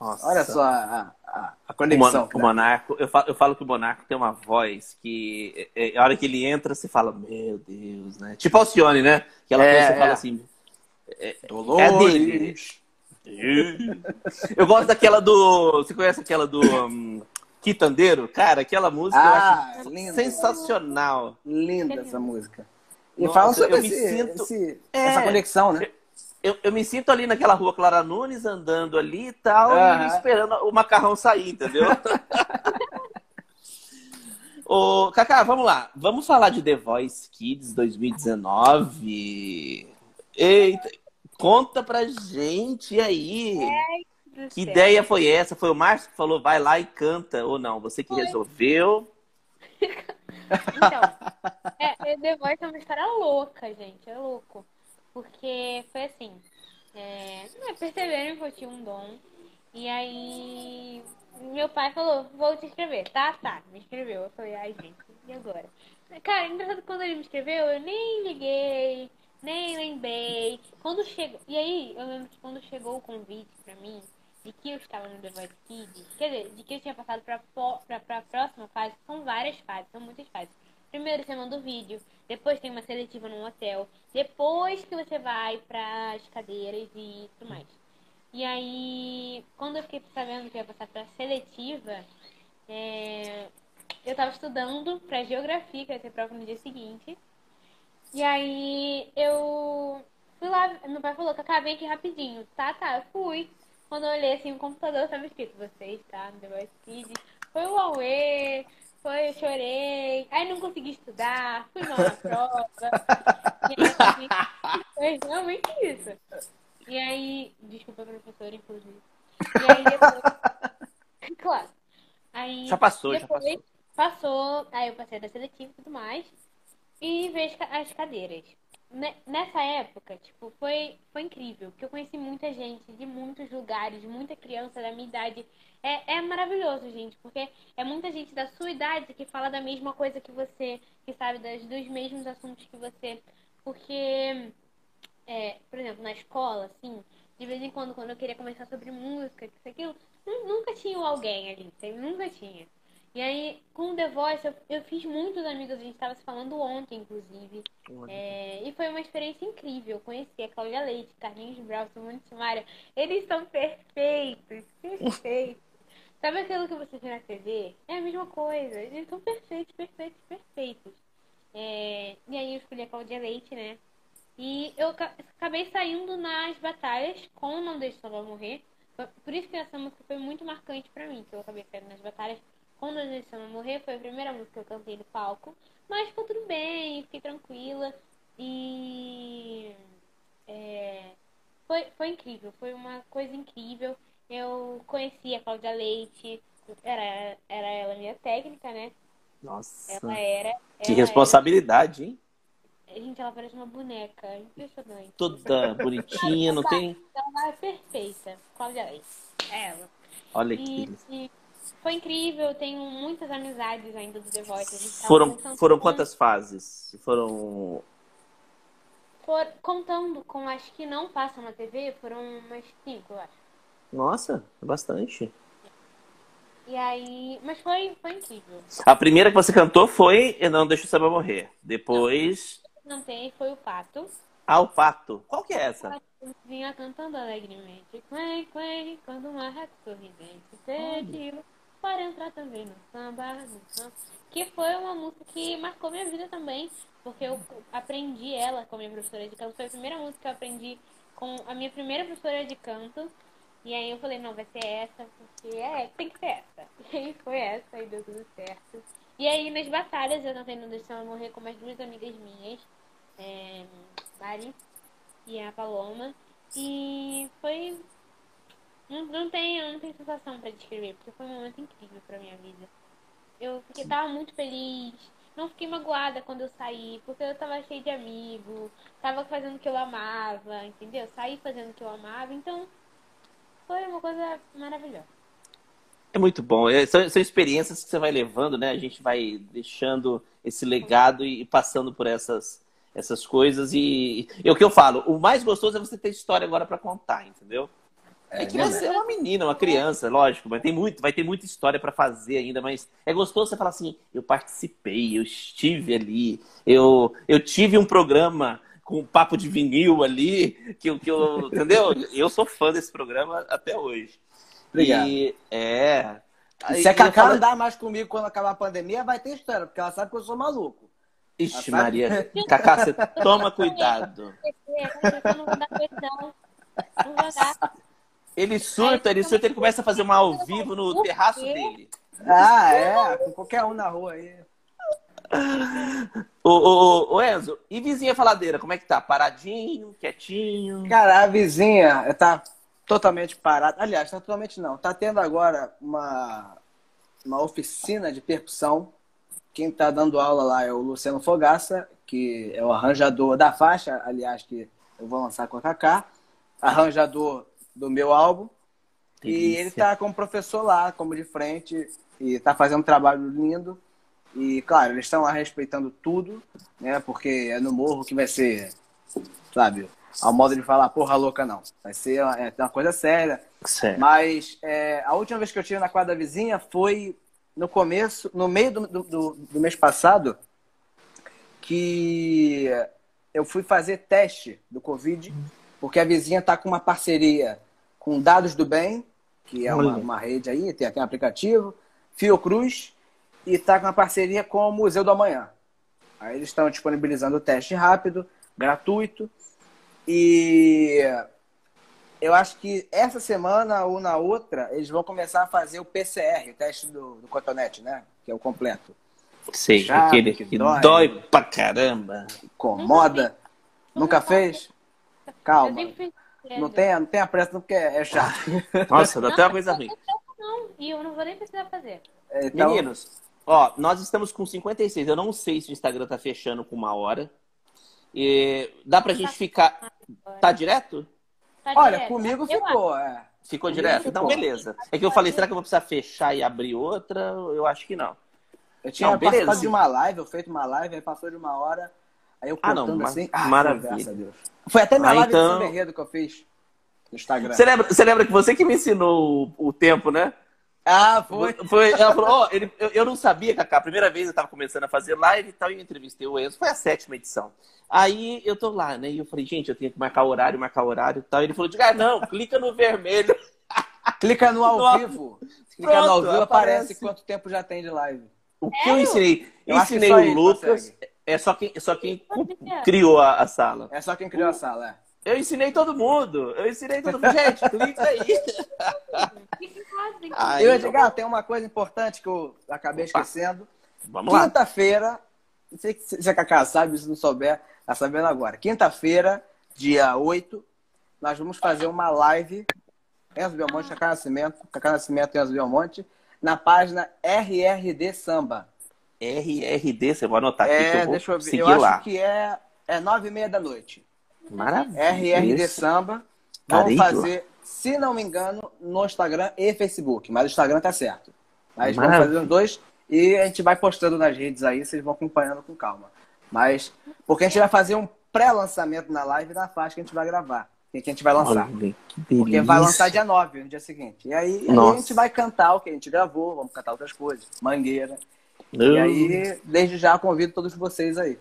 Nossa. Olha só a, a, a conexão. O, Monarco, eu falo, eu falo que o Monarco tem uma voz que, é, é, a hora que ele entra, você fala, meu Deus, né? Tipo Alcione, né? Que ela é, você fala assim, é, é dele. eu gosto daquela do. Você conhece aquela do. Um, Quitandeiro? Cara, aquela música ah, eu acho linda, sensacional. Linda essa música. E Nossa, fala sobre esse, sinto... esse, é, essa conexão, né? eu, eu me sinto ali naquela rua Clara Nunes, andando ali e tal, uhum. e esperando o macarrão sair, entendeu? [LAUGHS] Ô, Cacá, vamos lá. Vamos falar de The Voice Kids 2019. Eita, conta pra gente aí. que ideia foi essa? Foi o Márcio que falou, vai lá e canta, ou não? Você que foi. resolveu? [LAUGHS] então, é, The Voice é uma história louca, gente. É louco. Porque foi assim, é, perceberam que eu tinha um dom. E aí meu pai falou, vou te escrever. Tá, tá, me escreveu. Eu falei, ai gente, e agora? Cara, engraçado quando ele me escreveu, eu nem liguei, nem lembrei. Quando chegou. E aí, eu lembro que quando chegou o convite pra mim, de que eu estava no The Voice Kids, quer dizer, de que eu tinha passado para a próxima fase, são várias fases, são muitas fases. Primeiro você manda o vídeo, depois tem uma seletiva num hotel, depois que você vai para as cadeiras e tudo mais. E aí, quando eu fiquei sabendo que ia passar para seletiva, é, eu estava estudando para geografia, que ia ter prova no dia seguinte. E aí eu fui lá, meu pai falou que acabei aqui rapidinho. Tá, tá, eu fui. Quando eu olhei assim o computador, estava escrito, você está no The Voice Kids. Foi o Huawei, foi, eu chorei. Aí não consegui estudar, fui mal na [LAUGHS] prova. e aí, foi realmente isso. E aí, desculpa, professor, inclusive. E aí depois. [LAUGHS] claro. Aí, já passou, já passou. Passou, aí eu passei da seletiva e tudo mais. E vejo as cadeiras. Nessa época, tipo, foi, foi incrível, porque eu conheci muita gente de muitos lugares, muita criança da minha idade. É, é maravilhoso, gente, porque é muita gente da sua idade que fala da mesma coisa que você, que sabe das, dos mesmos assuntos que você. Porque, é, por exemplo, na escola, assim, de vez em quando, quando eu queria conversar sobre música, isso, aquilo, nunca tinha alguém ali, nunca tinha. E aí, com o The Voice, eu, eu fiz muitos amigos, a gente estava se falando ontem, inclusive. É, e foi uma experiência incrível. Conheci a Cláudia Leite, Carlinhos Brau, Simone Simaria. Eles são perfeitos, perfeitos. [LAUGHS] Sabe aquilo que você vê na TV? É a mesma coisa. Eles são perfeitos, perfeitos, perfeitos. É, e aí eu escolhi a Cláudia Leite, né? E eu acabei saindo nas batalhas com Não Deixe Só Morrer. Por isso que essa música foi muito marcante pra mim, que eu acabei saindo nas batalhas quando a Alessandra morrer, foi a primeira música que eu cantei no palco. Mas ficou tudo bem, fiquei tranquila. E. É, foi, foi incrível, foi uma coisa incrível. Eu conheci a Cláudia Leite, era, era ela minha técnica, né? Nossa. Ela era. Que ela responsabilidade, era... hein? Gente, ela parece uma boneca, impressionante. Toda bonitinha, não tem. Ela é perfeita, Cláudia Leite. É ela. Olha e, que. Foi incrível, tenho muitas amizades ainda do The Voice. Foram, foram quantas fases? Foram. For, contando com as que não passam na TV, foram umas cinco, eu acho. Nossa, bastante. E aí. Mas foi, foi incrível. A primeira que você cantou foi Eu Não Deixo o Samba Morrer. Depois. Não, cantei, foi o Pato. Ah, o Pato. Qual que é essa? Vinha cantando alegremente. Quen, quen, quando uma reta sorridente pediu para entrar também no samba, no samba. Que foi uma música que marcou minha vida também. Porque eu aprendi ela com a minha professora de canto. Foi a primeira música que eu aprendi com a minha primeira professora de canto. E aí eu falei, não, vai ser essa, porque é, tem que ser essa. [LAUGHS] E aí foi essa, e deu tudo certo. E aí nas batalhas eu tentei não deixar ela morrer com mais duas amigas minhas. É, Mari e a Paloma. E foi. Não, não, tem, não tem sensação para descrever, porque foi um momento incrível pra minha vida. Eu fiquei, tava muito feliz. Não fiquei magoada quando eu saí, porque eu tava cheia de amigos, tava fazendo o que eu amava, entendeu? Saí fazendo o que eu amava, então foi uma coisa maravilhosa. É muito bom. É, são, são experiências que você vai levando, né? A gente vai deixando esse legado e passando por essas essas coisas. E, e o que eu falo, o mais gostoso é você ter história agora para contar, entendeu? É, é que você é uma menina, uma criança, lógico, mas tem muito, vai ter muita história para fazer ainda, mas é gostoso você falar assim, eu participei, eu estive ali, eu, eu tive um programa com um papo de vinil ali, que, que eu, entendeu? Eu sou fã desse programa até hoje. Obrigado. E, é. se a Cacá falo... andar mais comigo quando acabar a pandemia, vai ter história, porque ela sabe que eu sou maluco. Ixi, Maria. Cacá, você toma cuidado. Ele surta, ele surta, ele começa a fazer uma ao vivo no terraço dele. Ah, é, com qualquer um na rua aí. Ô, ô, ô, Enzo, e vizinha faladeira, como é que tá? Paradinho, quietinho? Cara, a vizinha tá totalmente parada. Aliás, tá totalmente não. Tá tendo agora uma, uma oficina de percussão quem está dando aula lá é o Luciano Fogaça, que é o arranjador da faixa, aliás, que eu vou lançar com a Kaká, arranjador do meu álbum. Delícia. E ele está como professor lá, como de frente, e está fazendo um trabalho lindo. E, claro, eles estão lá respeitando tudo, né? Porque é no morro que vai ser, sabe, ao modo de falar porra louca, não. Vai ser uma, é uma coisa séria. Certo. Mas é, a última vez que eu tive na quadra vizinha foi no começo, no meio do, do, do mês passado, que eu fui fazer teste do Covid, porque a vizinha está com uma parceria com Dados do Bem, que é uma, uma rede aí, tem aqui um aplicativo, Fiocruz, e está com uma parceria com o Museu do Amanhã. Aí eles estão disponibilizando o teste rápido, gratuito, e eu acho que essa semana ou na outra eles vão começar a fazer o PCR, o teste do, do cotonete, né? Que é o completo. Sei, Chato, aquele que, que dói, dói pra caramba. Incomoda. Nunca fez? Calma. Não tenha, não tenha pressa, não, porque é chato. [LAUGHS] Nossa, dá até uma coisa ruim. Não, e eu não vou nem precisar fazer. Então... Meninos, ó, nós estamos com 56. Eu não sei se o Instagram tá fechando com uma hora. E dá pra gente ficar. Tá direto? Tá Olha, direto. comigo ficou, é. Ficou direto? Então, beleza. É que eu falei, será que eu vou precisar fechar e abrir outra? Eu acho que não. Eu tinha não, participado de uma live, eu feito uma live, aí passou de uma hora, aí eu contando ah, não, assim. Ah, maravilha. Foi até minha ah, live então... de São que eu fiz no Instagram. Você lembra, você lembra que você que me ensinou o, o tempo, né? Ah, foi. foi ela falou, oh, ele, eu, eu, não sabia, Cacá. A primeira vez eu tava começando a fazer live e tal, e eu entrevistei o Enzo. Foi a sétima edição. Aí eu tô lá, né? E eu falei, gente, eu tenho que marcar horário, marcar horário e tal. E ele falou, ah, não, clica no vermelho. [LAUGHS] clica no ao no... vivo. Clica Pronto, no ao vivo, aparece. aparece quanto tempo já tem de live. O que eu ensinei? Eu ensinei o Lucas. É só quem, só quem criou a, a, sala. É só quem criou a sala, é. Eu ensinei todo mundo. Eu ensinei todo mundo. Gente, [LAUGHS] clica aí. aí eu, Edgar, tem uma coisa importante que eu acabei Opa. esquecendo. Vamos lá. Quinta-feira, não sei se a Cacá sabe, se não souber, tá sabendo agora. Quinta-feira, dia 8, nós vamos fazer uma live. Enzo Belmonte, Cacá Nascimento, Cacá Nascimento e Enzo Belmonte na página RRD Samba. RRD, você vai anotar aqui é, que eu vou deixa eu ver. seguir eu lá. acho que é, é nove e meia da noite. Maravilha. RRD Isso. Samba. Vamos fazer, se não me engano, no Instagram e Facebook. Mas o Instagram tá certo. Mas Maravilha. vamos fazer os dois e a gente vai postando nas redes aí, vocês vão acompanhando com calma. Mas, porque a gente vai fazer um pré-lançamento na live da faixa que a gente vai gravar que a gente vai lançar. Olha, Porque vai lançar dia 9, no dia seguinte. E aí, aí, a gente vai cantar o que a gente gravou, vamos cantar outras coisas, mangueira. E aí, desde já, convido todos vocês aí.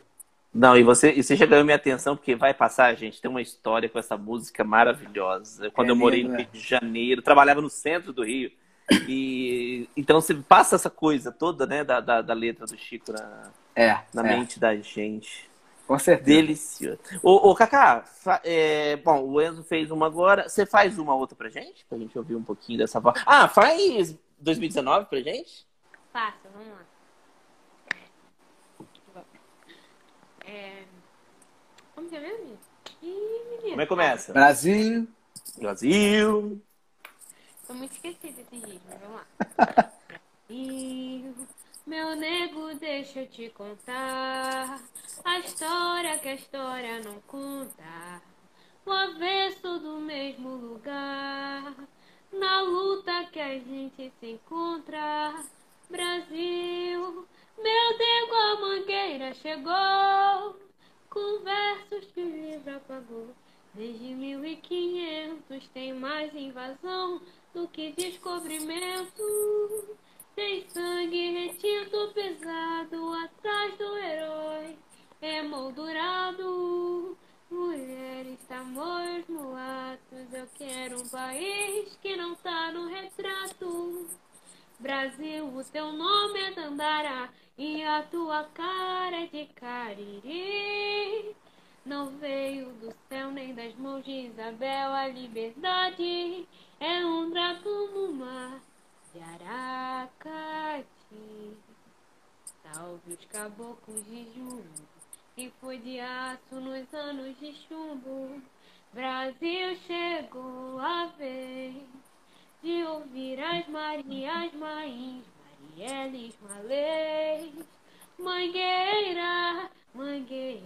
Não, e você, e você já ganhou minha atenção, porque vai passar, gente, tem uma história com essa música maravilhosa. Quando é eu morei no Rio de Janeiro, trabalhava no centro do Rio. E então você passa essa coisa toda, né, da, da, da letra do Chico na, é, na é. mente da gente. Com certeza. Delicioso. Ô, ô Cacá, é, bom, o Enzo fez uma agora. Você faz uma outra pra gente? Pra gente ouvir um pouquinho dessa voz. Ah, faz 2019 pra gente? Faça, vamos lá. É... Como que é mesmo? Como é que começa? Brasil. Brasil. Tô muito esquecida desse ritmo, vamos lá. [LAUGHS] Brasil. Meu nego, deixa eu te contar a história que a história não conta. O avesso do mesmo lugar, na luta que a gente se encontra. Brasil, meu nego, a mangueira chegou, com versos que o livro apagou. Desde 1500 tem mais invasão do que descobrimento. Tem sangue retinto pesado atrás do herói, emoldurado. Mulheres, tamoios, mulatos, eu quero um país que não tá no retrato. Brasil, o teu nome é Dandara e a tua cara é de Cariri. Não veio do céu nem das mãos de Isabel, a liberdade é um trato no mar de Aracati. Salve os caboclos de jumbo, que foi de aço nos anos de chumbo. Brasil chegou a vez de ouvir as Marias Maís, Marielles Malês. Mangueira, mangueira,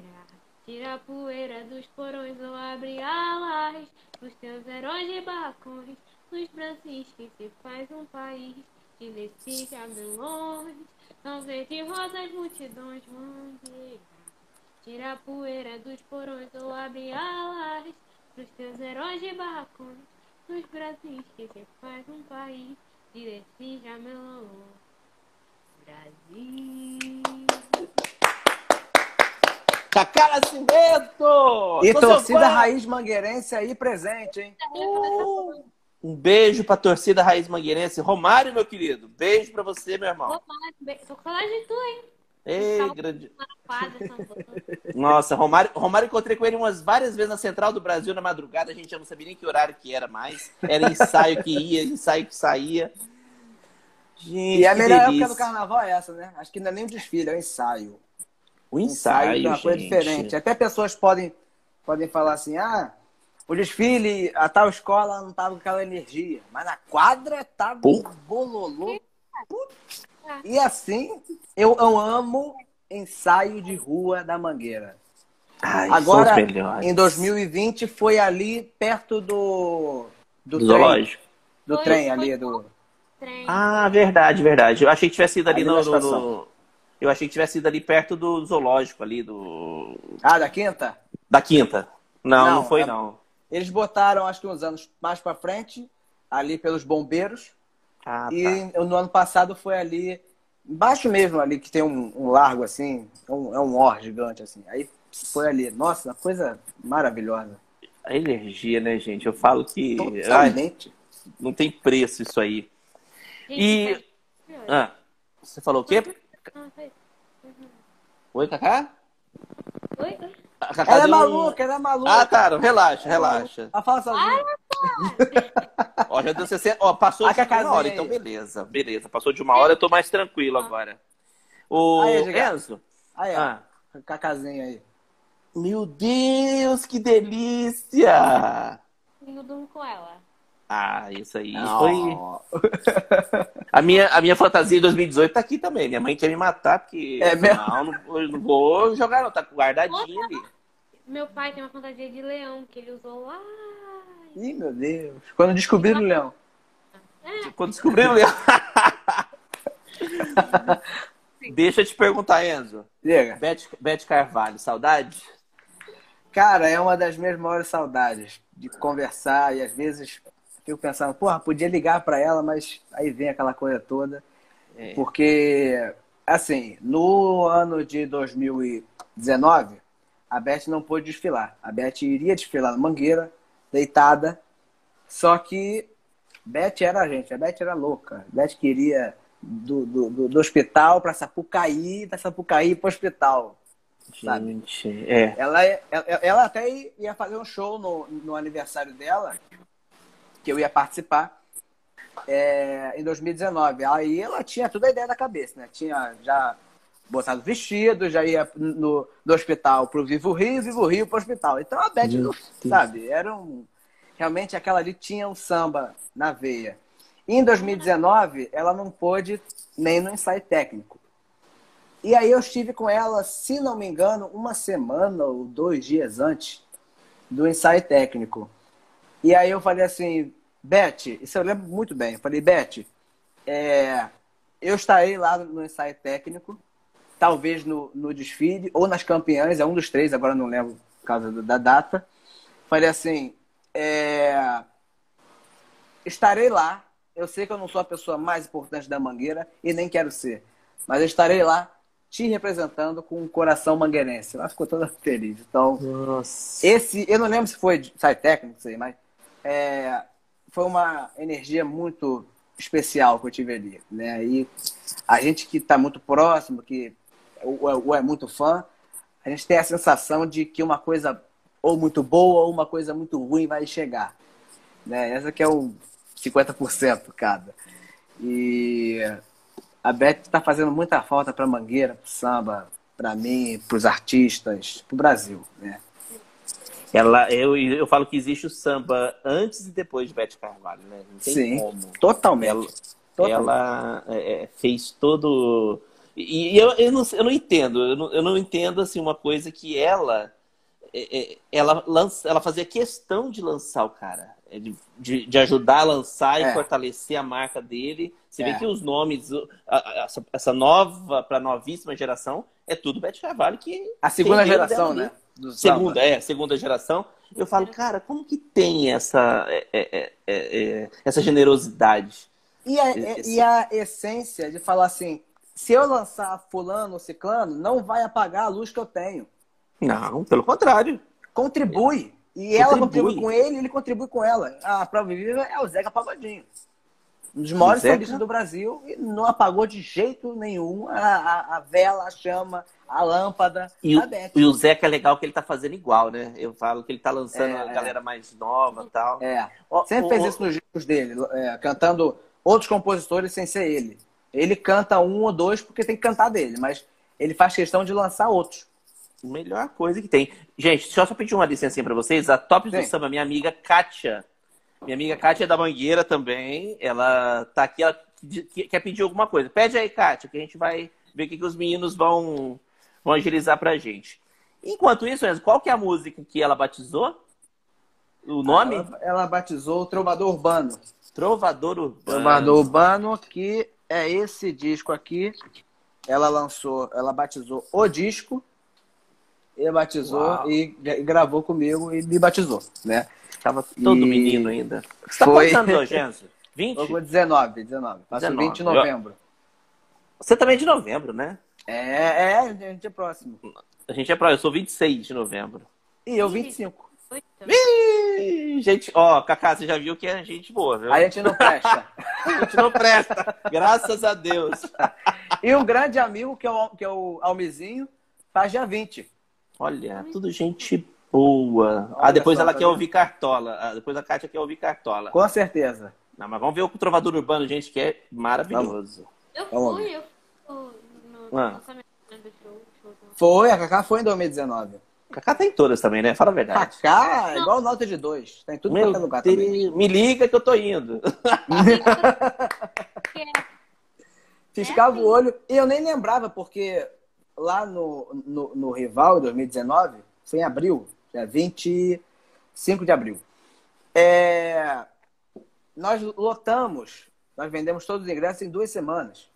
tira a poeira dos porões ou abre alas dos teus heróis de barracões nos que se faz um país que decide abre longe, não vê de rosas multidões, mangueira, Tira a poeira dos porões ou abre alas pros teus heróis de barracões. Nos Brasis que se faz um país de desse jamelão. Brasil. Cacá Nascimento! E Sou seu torcida raiz mangueirense aí presente, hein? Uh, um beijo pra torcida Raiz Mangueirense. Romário, meu querido, beijo pra você, meu irmão. Romário, tô com saudade de tu, hein? Ei, grande... Nossa, Romário, Romário encontrei com ele umas várias vezes na Central do Brasil na madrugada. A gente já não sabia nem que horário que era mais. Era ensaio que ia, ensaio que saía. Gente, E a melhor delícia. época do carnaval é essa, né? Acho que não é nem um desfile, é um ensaio. O ensaio ensaio, é uma coisa gente. diferente. Até pessoas podem, podem falar assim, ah, o desfile, a tal escola não tava com aquela energia. Mas na quadra tava Pô. um bololô. Putz. E assim, eu, eu amo ensaio de rua da Mangueira. Ai, Agora, em 2020, foi ali perto do, do, Do trem, zoológico. do Foi- trem foi ali. Do... Trem. Ah, verdade, verdade. Eu achei que tivesse ido ali, Ali no, no- Eu achei que tivesse ido ali perto do zoológico ali, do. Ah, da quinta? Da quinta. Não, não, Não, foi, é- não. Eles botaram, acho que uns anos mais pra frente, ali pelos bombeiros. Ah, tá. E no ano passado foi ali, embaixo mesmo ali, que tem um, um largo assim, é um, é um or gigante assim. Aí foi ali. Nossa, uma coisa maravilhosa. A energia, né, gente? Eu falo que. Ai, Totalmente. não tem preço isso aí. E. Ah, você falou o quê? Ah, foi- Oi, Cacá? Oi? Oi? A Cacá Ela é um- maluca, ela é maluca. Ah, tá. Relaxa, relaxa. Ela fala sozinha. [LAUGHS] Ó, já deu 60. Ó, passou A de uma hora, aí. então beleza. Beleza. Passou de uma hora, eu tô mais tranquilo agora. O Aí. Enzo. Aí, Ah. ó. Cacazinha aí. Meu Deus, que delícia! Eu durmo com ela. Ah, isso aí foi. Ó. [LAUGHS] A minha, a minha fantasia de 2018 tá aqui também. Minha mãe quer me matar, porque. É mesmo? Não, não, eu não vou jogar, não. Tá guardadinho ali. Meu pai tem uma fantasia de leão que ele usou lá. Ih, meu Deus. Quando descobriram o leão. Quando descobriram. [LAUGHS] Deixa eu te perguntar, Enzo. Diga. Beth, Beth Carvalho, saudade? Cara, é uma das minhas maiores saudades de conversar e às vezes fico pensando, porra, podia ligar pra ela, mas aí vem aquela coisa toda. É. Porque, assim, no ano de 2019, a Beth não pôde desfilar. A Beth iria desfilar na Mangueira, deitada, só que Beth era a gente, a Beth era louca. A Beth queria do, do, do, hospital pra Sapucaí, da Sapucaí pro hospital. Sabe? Gente, é. Ela, ela, ela até ia fazer um show no, no aniversário dela, que eu ia participar, é, em 2019. Aí ela tinha toda a ideia da cabeça, né? Tinha já botado vestido, já ia no, do hospital pro Vivo Rio, Vivo Rio pro hospital. Então a Beth, não- sabe, era um. Realmente aquela ali tinha um samba na veia. E em 2019, ela não pôde nem no ensaio técnico. E aí eu estive com ela, se não me engano, uma semana ou dois dias antes do ensaio técnico. E aí eu falei assim, Beth, isso eu lembro muito bem. Eu falei, Beth, é, eu estarei lá no ensaio técnico, talvez no, no desfile, ou nas campeãs, é um dos três, agora não lembro por causa da data. Falei assim, é, estarei lá. Eu sei que eu não sou a pessoa mais importante da Mangueira e nem quero ser, mas eu estarei lá te representando com um coração mangueirense. Ela ficou toda feliz. Então, Nossa. esse, eu não lembro se foi de- sai técnico, não sei, mas é, foi uma energia muito especial que eu tive ali, né? E a gente que está muito próximo, que ou, é muito fã, a gente tem a sensação de que uma coisa ou muito boa ou uma coisa muito ruim vai chegar, né? Essa que é o 50% cada. E a Beth está fazendo muita falta para Mangueira, para samba, para mim, para os artistas, para o Brasil, né? Ela, eu, eu falo que existe o samba antes e depois de Beth Carvalho, né? Não tem Sim. como. Totalmente. Ela, Totalmente. ela é, é, fez todo. E, e eu, eu, não, eu não entendo, eu não, eu não entendo assim, uma coisa que ela. é, é, ela, lança, ela fazia questão de lançar o cara, é, de, de, ajudar a lançar É. e fortalecer a marca dele. Você É. vê que os nomes, essa, nova para novíssima geração, é tudo Bete Carvalho que. A segunda geração, né? Segunda, é, segunda geração. Eu falo, cara, como que tem essa, é, é, é, essa generosidade? E a, Esse... e a essência de falar assim: se eu lançar Fulano ou Ciclano, não vai apagar a luz que eu tenho. Não, pelo contrário. Contribui. E ela contribui com ele, ele contribui com ela. A prova viva é o Zeca Pagodinho. Um dos maiores solistas do Brasil e não apagou de jeito nenhum a, a, a vela, a chama, a lâmpada. E o, e o Zeca é legal que ele tá fazendo igual, né? Eu falo que ele tá lançando é, a galera mais nova e tal. É. Sempre o, fez isso nos discos dele, é, cantando outros compositores sem ser ele. Ele canta um ou dois porque tem que cantar dele, mas ele faz questão de lançar outros. Melhor coisa que tem. Gente, deixa eu só pedir uma licencinha para vocês. A Top do Samba, minha amiga Kátia. Minha amiga Kátia é da Mangueira também. Ela tá aqui, ela quer pedir alguma coisa. Pede aí, Kátia, que a gente vai ver o que, que os meninos vão, vão agilizar pra gente. Enquanto isso, Enzo, qual que é a música que ela batizou? O nome? Ela, ela batizou Trovador Urbano. Trovador Urbano. Trovador Urbano, que é esse disco aqui. Ela lançou, ela batizou o disco e batizou Uau. e gravou comigo e me batizou, né? Tava todo e... menino ainda. Você tá Foi... quantos anos hoje, [LAUGHS] 20? Eu vou 19, 19. Faço 19. 20 de novembro. Você também é de novembro, né? É, é, a gente é próximo. A gente é próximo, eu sou 26 de novembro. E eu 25. Ih, gente, ó, Cacá, você já viu que é gente boa, viu? A gente não presta. [LAUGHS] a gente não presta. Graças a Deus. E um grande amigo, que é o, que é o Almizinho, faz dia 20. Olha, tudo gente boa. Olha ah, depois só, ela tá quer ouvir Cartola. Ah, depois a Kátia quer ouvir Cartola. Com certeza. Não, mas vamos ver o Trovador Urbano, gente, que é maravilhoso. Eu fui, eu fui no ah. Foi, a Cacá foi em 2019. Cacá tem todas também, né? Fala a verdade. Cacá é igual nota de dois. Tem tudo Meu quanto é lugar também. Me liga que eu tô indo. [LAUGHS] Fiscava o olho. E eu nem lembrava, porque lá no, no, no Rival, em 2019, foi em abril, dia 25 de abril. É... Nós lotamos, nós vendemos todos os ingressos em duas semanas.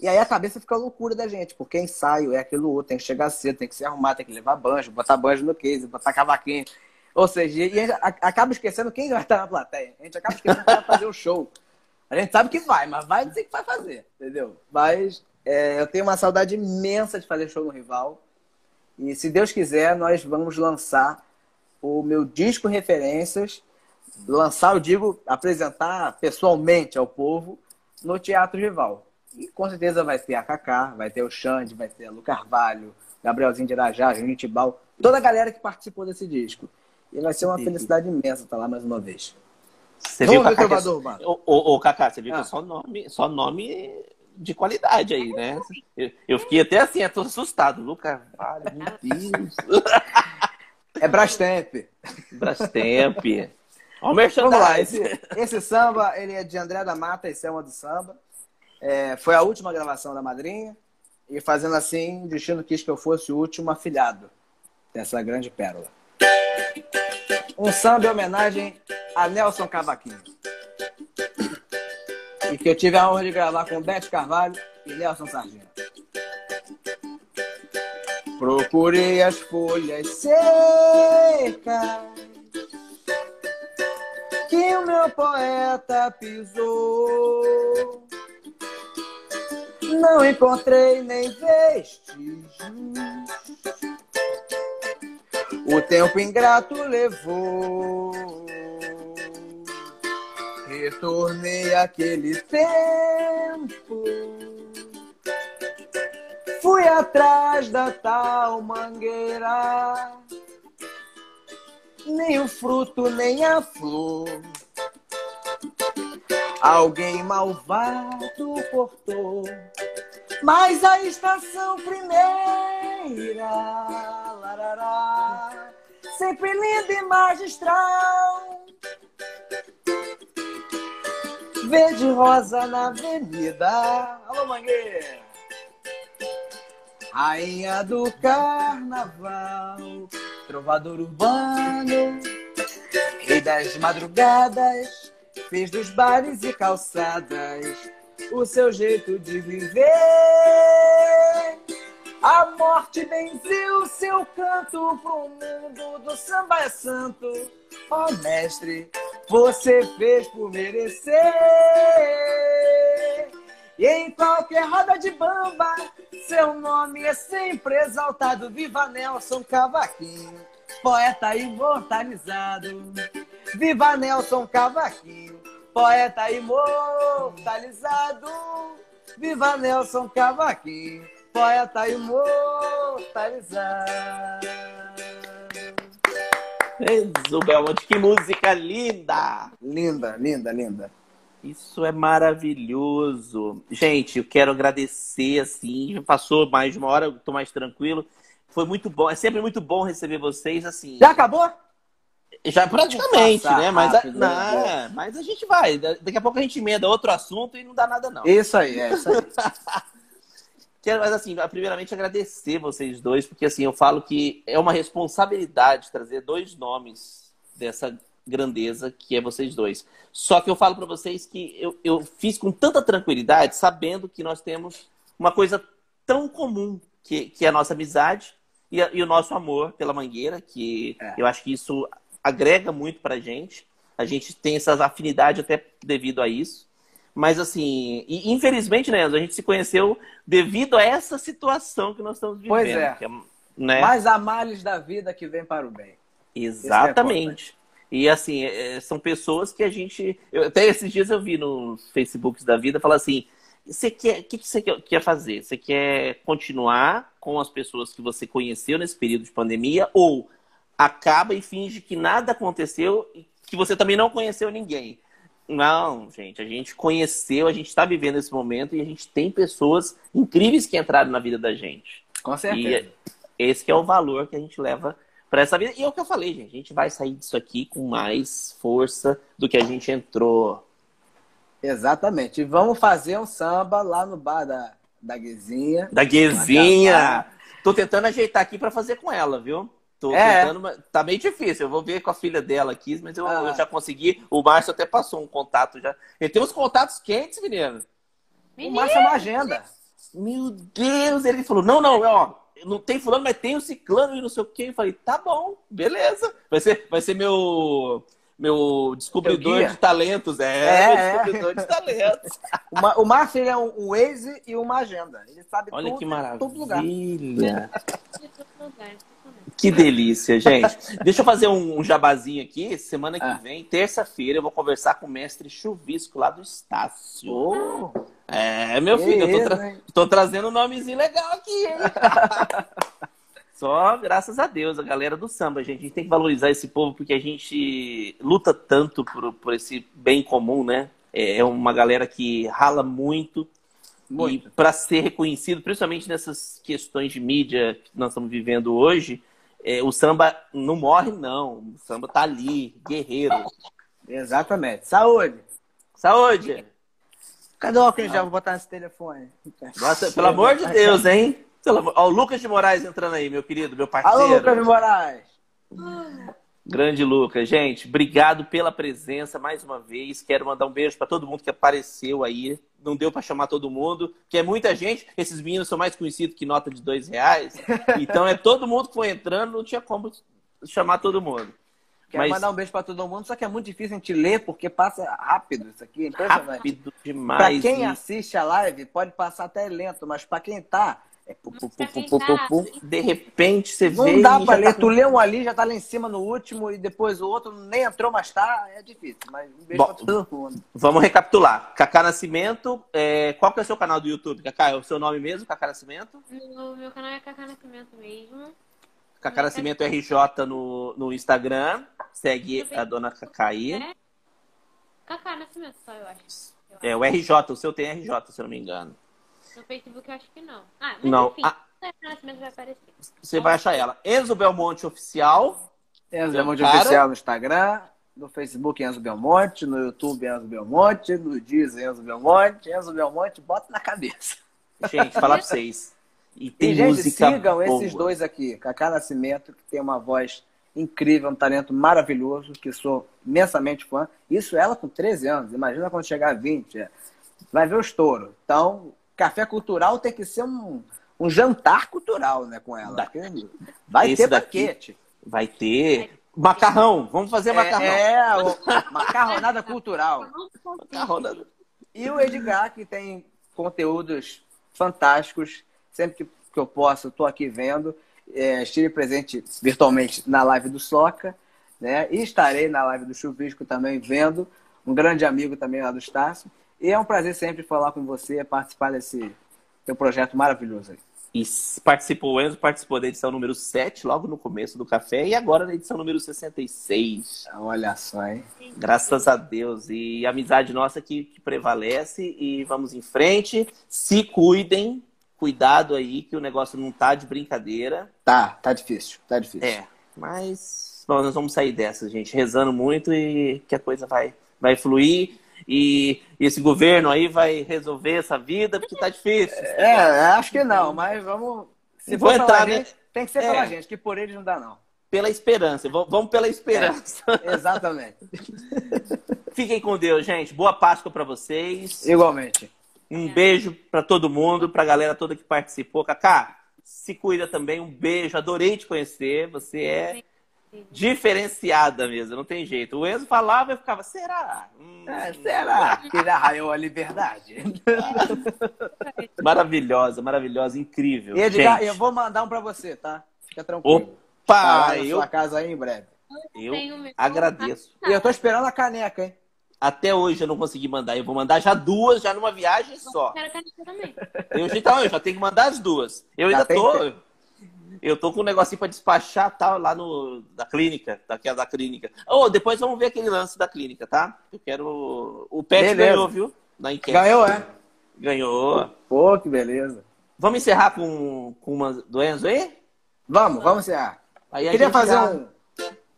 E aí a cabeça fica loucura da gente, porque ensaio é aquilo outro, tem que chegar cedo, tem que se arrumar, tem que levar banjo, botar banjo no case, botar cavaquinho. Ou seja, e a gente acaba esquecendo quem vai estar na plateia. A gente acaba esquecendo que vai fazer o show. A gente sabe que vai, mas vai dizer que vai fazer, entendeu? Mas é, eu tenho uma saudade imensa de fazer show no Rival. E se Deus quiser, nós vamos lançar o meu disco Referências. Lançar, eu digo, apresentar pessoalmente ao povo no Teatro Rival. E com certeza vai ter a Kaká, vai ter o Xande, vai ter a Lu Carvalho, Gabrielzinho de Irajá, Juninho Tibal, toda a galera que participou desse disco. E vai ser uma felicidade imensa estar lá mais uma vez. Você Vamos viu, Cacá, que... ô, ô, ô, Cacá, você viu ah. que é só nome, só nome de qualidade aí, né? Eu, eu fiquei até assim, eu tô assustado. Lu Carvalho, meu Deus. [LAUGHS] É Brastemp. Brastemp. [LAUGHS] Vamos lá, esse, esse samba, ele é de André da Mata e Selma do Samba. É, foi a última gravação da madrinha. E fazendo assim, o destino quis que eu fosse o último afilhado dessa grande pérola. Um samba em homenagem a Nelson Cavaquinho. E que eu tive a honra de gravar com Bete Carvalho e Nelson Sargento. Procurei as folhas secas que o meu poeta pisou não encontrei nem vestígios. O tempo ingrato levou. Retornei aquele tempo. Fui atrás da tal mangueira. Nem o fruto, nem a flor. Alguém malvado cortou mas a estação primeira, larará, sempre linda e magistral. Verde rosa na avenida. Alô, Mangueira! Rainha do carnaval, trovador urbano, rei das madrugadas, fez dos bares e calçadas o seu jeito de viver. A morte benziu seu canto pro mundo do samba é santo. Ó oh, mestre, você fez por merecer. E em qualquer roda de bamba, seu nome é sempre exaltado. Viva Nelson Cavaquinho, poeta imortalizado. Viva Nelson Cavaquinho, poeta imortalizado. Viva Nelson Cavaquinho, poeta imortalizado. Enzo Belmonte, que música linda! Linda, linda, linda. Isso é maravilhoso. Gente, eu quero agradecer, assim, passou mais de uma hora, eu tô mais tranquilo. Foi muito bom, é sempre muito bom receber vocês, assim. Já acabou? Já praticamente, né? Mas, rápido, a, não, né? mas a gente vai. Daqui a pouco a gente emenda outro assunto e não dá nada, não. Isso aí, é isso aí. [LAUGHS] Quero, mas assim, primeiramente agradecer vocês dois, porque assim, eu falo que é uma responsabilidade trazer dois nomes dessa grandeza que é vocês dois. Só que eu falo para vocês que eu, eu fiz com tanta tranquilidade, sabendo que nós temos uma coisa tão comum, que, que é a nossa amizade e, e o nosso amor pela Mangueira, que é. eu acho que isso agrega muito pra gente. A gente tem essas afinidades até devido a isso. Mas assim, e, infelizmente, né, a gente se conheceu devido a essa situação que nós estamos vivendo. Pois é. é né? Mais a males da vida que vem para o bem. É Exatamente. E assim, é, são pessoas que a gente. Eu, até esses dias eu vi nos Facebooks da vida falar assim: você quer, o que, que você quer fazer? Você quer continuar com as pessoas que você conheceu nesse período de pandemia ou acaba e finge que nada aconteceu e que você também não conheceu ninguém? Não, gente, a gente conheceu, a gente está vivendo esse momento e a gente tem pessoas incríveis que entraram na vida da gente. Com certeza. E esse é o valor que a gente leva para essa vida. E é o que eu falei, gente. A gente vai sair disso aqui com mais força do que a gente entrou. Exatamente. E vamos fazer um samba lá no bar da, da Guezinha. Da Guezinha! Tô tentando ajeitar aqui para fazer com ela, viu? Tô é. tentando, mas tá meio difícil. Eu vou ver com a filha dela aqui, mas eu, ah. eu já consegui. O Márcio até passou um contato já. Ele tem uns contatos quentes, menino. menino. O Márcio é uma agenda. Meu Deus, ele falou: não, não, ó, não tem fulano, mas tem o ciclano e não sei o quê. Eu falei, tá bom, beleza. Vai ser, vai ser meu meu descobridor de talentos. É, é, meu descobridor de talentos. [LAUGHS] o Márcio é um, um Waze e uma agenda. Ele sabe Olha tudo, que maravilha. Todo lugar. Que delícia, gente. Deixa eu fazer um jabazinho aqui. Semana que ah. vem, terça-feira, eu vou conversar com o mestre Chuvisco lá do Estácio. Oh. É, meu filho, eu tô, tra tô trazendo um nomezinho legal aqui, hein? [LAUGHS] Só graças a Deus, a galera do samba, gente. A gente tem que valorizar esse povo porque a gente luta tanto por, por esse bem comum, né? É, é uma galera que rala muito. muito. E para ser reconhecido, principalmente nessas questões de mídia que nós estamos vivendo hoje, é, o samba não morre, não. O samba tá ali, guerreiro. Exatamente. Saúde! Saúde! Cadê o óculos já? Vou botar nesse telefone. Nossa, pelo amor de Deus, hein? Ó, o Lucas de Moraes entrando aí, meu querido, meu parceiro. Alô, Lucas de Moraes! Grande Lucas, gente, obrigado pela presença mais uma vez. Quero mandar um beijo para todo mundo que apareceu aí. Não deu para chamar todo mundo, que é muita gente. Esses meninos são mais conhecidos que nota de dois reais. [LAUGHS] Então é todo mundo que foi entrando, não tinha como chamar todo mundo. Quero Mas... mandar um beijo para todo mundo, só que é muito difícil a gente ler, porque passa rápido isso aqui. É rápido demais. Para quem assiste a live, pode passar até lento, mas para quem tá, é pu, pu, pu, de repente você não vê. Não dá para ler. Tá... Tu lê um ali, já tá lá em cima no último, e depois o outro nem entrou, mas tá. É difícil. Mas um beijo Bom, pra todo mundo. Vamos recapitular. Cacá Nascimento, é... qual que é o seu canal do YouTube, Cacá? É o seu nome mesmo, Cacá Nascimento? O meu canal é Cacá Nascimento mesmo. Cacá Nascimento RJ no, no Instagram. Segue a dona Cacá aí. É? Cacá Nascimento só, eu acho. Eu é, o RJ, o seu tem RJ, se eu não me engano. No Facebook eu acho que não. Ah, mas não. enfim, ah, vai aparecer. Você vai achar ela. Enzo Belmonte Oficial. Enzo Belmonte cara. Oficial no Instagram. No Facebook, Enzo Belmonte. No YouTube, Enzo Belmonte. No Diz, Enzo Belmonte. Enzo Belmonte, bota na cabeça. Gente, falar pra vocês. E tem e, gente, sigam boa. esses dois aqui. Cacá Nascimento, que tem uma voz incrível, um talento maravilhoso, que sou imensamente fã. Isso ela com 13 anos. Imagina quando chegar a 20. É. Vai ver o estouro. Então, café cultural tem que ser um, um jantar cultural, né, com ela. Da- Vai Esse ter daqui- paquete. Vai ter macarrão. Vamos fazer macarrão. É, é, o- macarronada cultural. Macarrão. E o Edgar, que tem conteúdos fantásticos. Sempre que, que eu posso, estou aqui vendo. É, estive presente virtualmente na live do Soca, né? E estarei na live do Chuvisco também vendo. Um grande amigo também lá do Estácio. E é um prazer sempre falar com você, participar desse teu projeto maravilhoso aí. E participou, o Enzo participou da edição número 7, logo no começo do café, e agora na edição número 66. Olha só, hein? Graças a Deus. E a amizade nossa que, que prevalece. E vamos em frente. Se cuidem. Cuidado aí, que o negócio não tá de brincadeira. Tá, tá difícil, tá difícil. É, mas bom, nós vamos sair dessa, gente, rezando muito e que a coisa vai, vai fluir. E esse governo aí vai resolver essa vida, porque tá difícil. É, acho que não, mas vamos. Se Vou for entrar, pela né? gente, tem que ser É. pela gente, que por eles não dá, não. Pela esperança. Vamos vamos pela esperança. Exatamente. [LAUGHS] Fiquem com Deus, gente. Boa Páscoa pra vocês. Igualmente. Um beijo pra todo mundo, pra galera toda que participou. Cacá, se cuida também. Um beijo. Adorei te conhecer. Você é diferenciada mesmo, não tem jeito. O Enzo falava e eu ficava, será? Hum, É, será que já raiou a liberdade? [LAUGHS] Maravilhosa, maravilhosa, incrível. E Edgar, gente. eu vou mandar um pra você, tá? Fica tranquilo. Opa, Tá eu, sua casa aí em breve. eu meu- agradeço. E eu tô esperando a caneca, hein? Até hoje eu não consegui mandar. Eu vou mandar já duas, já numa viagem só. Quero caneta também. Eu, então, eu já tenho que mandar as duas. Eu Já ainda tô. Eu tô com um negocinho pra despachar tal lá no da clínica, daquela da clínica. Oh, depois vamos ver aquele lance da clínica, tá? Eu quero. O Pet Beleza. ganhou, viu? Na enquete. Ganhou, é? Ganhou. Pô, que beleza. Vamos encerrar com, com uma do Enzo aí? Vamos, vamos encerrar. Aí Queria fazer já- um,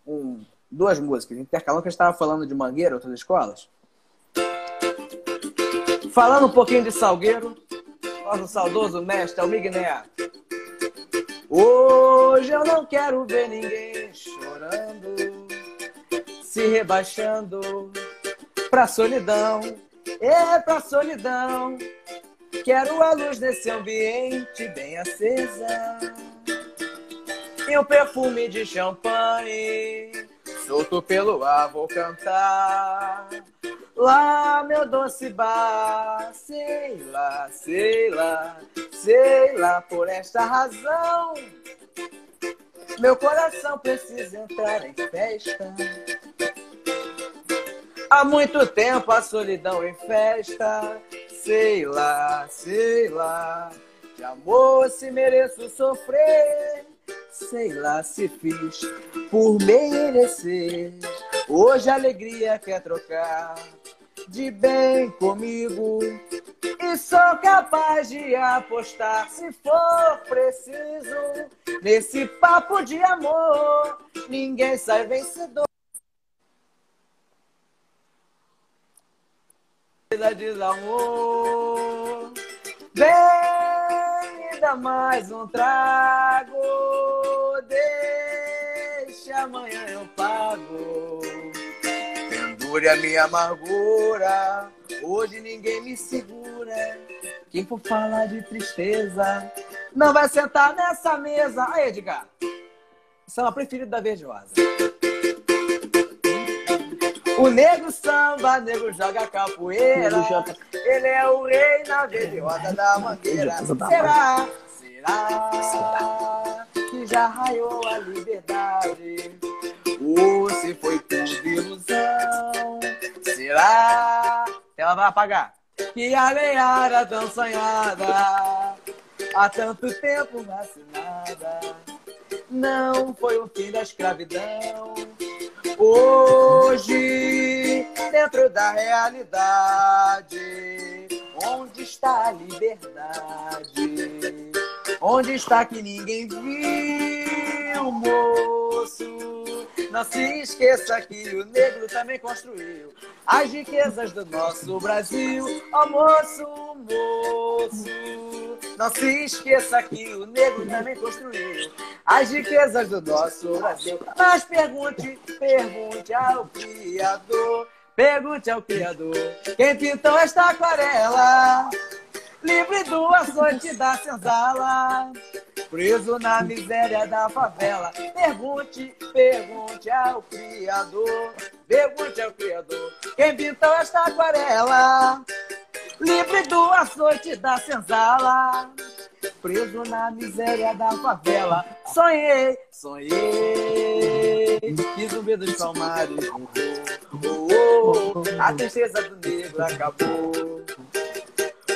um- duas músicas, intercalando que a gente estava falando de Mangueira, outras escolas. Falando um pouquinho de Salgueiro, nosso saudoso mestre Almig Neto. Hoje eu não quero ver ninguém chorando, se rebaixando pra solidão, é pra solidão. Quero a luz desse ambiente bem acesa e um perfume de champanhe. Solto pelo ar, vou cantar. Lá, meu doce bar, sei lá, sei lá, sei lá, por esta razão. Meu coração precisa entrar em festa. Há muito tempo a solidão em festa. Sei lá, sei lá. De amor se mereço sofrer. Sei lá se fiz por merecer. Hoje a alegria quer trocar de bem comigo. E sou capaz de apostar se for preciso. Nesse papo de amor, ninguém sai vencedor. Precisa de amor. Vem me dá mais um trago. Deixa amanhã eu pago. Pendure a minha amargura. Hoje ninguém me segura. Quem for falar de tristeza não vai sentar nessa mesa. Aí, Edgar. Samba preferido da Verde Rosa. O negro samba, negro joga capoeira. Ele é o rei na verde roda da mangueira. Será? Será que já raiou a liberdade? Ou se foi tudo ilusão? Será? Ela vai apagar. Que a lenhada tão sonhada, há tanto tempo vacinada, não foi o fim da escravidão. Hoje, dentro da realidade, onde está a liberdade? Onde está que ninguém viu, moço? Não se esqueça que o negro também construiu as riquezas do nosso Brasil. Ó moço, moço, não se esqueça que o negro também construiu as riquezas do nosso Brasil. Mas pergunte, pergunte ao Criador, pergunte ao Criador, quem pintou esta aquarela? Livre do açoite da senzala, preso na miséria da favela. Pergunte, pergunte ao Criador, pergunte ao Criador, quem pintou esta aquarela? Livre do açoite da senzala, preso na miséria da favela. Sonhei, sonhei, que zumbi dos palmares mudou. Oh, oh, a tristeza do negro acabou.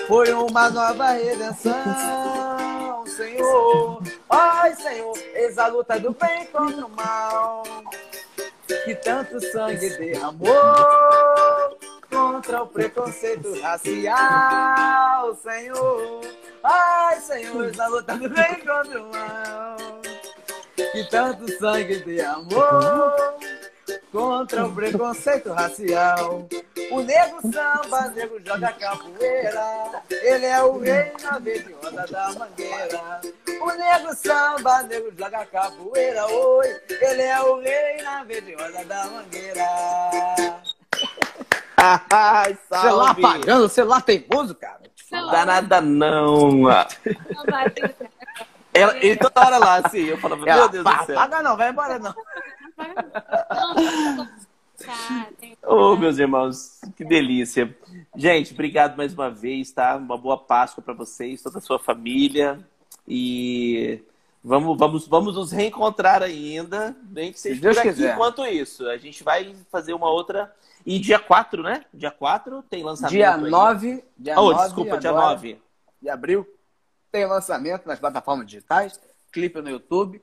Foi uma nova redenção, Senhor. Ai, Senhor, eis a luta do bem contra o mal. Que tanto sangue derramou contra o preconceito racial, Senhor. Ai, Senhor, eis a luta do bem contra o mal. Que tanto sangue derramou contra o preconceito racial. O negro samba, negro joga capoeira. Ele é o rei na roda da mangueira. O negro samba, negro joga capoeira. Oi, ele é o rei na roda da mangueira. [LAUGHS] Ai, salve. Celular apagando, celular teimoso, cara. Não dá nada não. Ela, e toda hora lá, assim, eu falava, meu Deus do céu. Apaga não, vai embora não. Oh, meus irmãos, que delícia. Gente, obrigado mais uma vez, tá? Uma boa Páscoa para vocês, toda a sua família. E vamos, vamos, vamos nos reencontrar ainda, nem que seja Deus por aqui quiser. enquanto isso. A gente vai fazer uma outra. E dia 4, né? Dia 4 tem lançamento. Dia aí. 9, dia Oh, 9 desculpa, dia agora, 9. de abril, tem lançamento nas plataformas digitais, clipe no YouTube.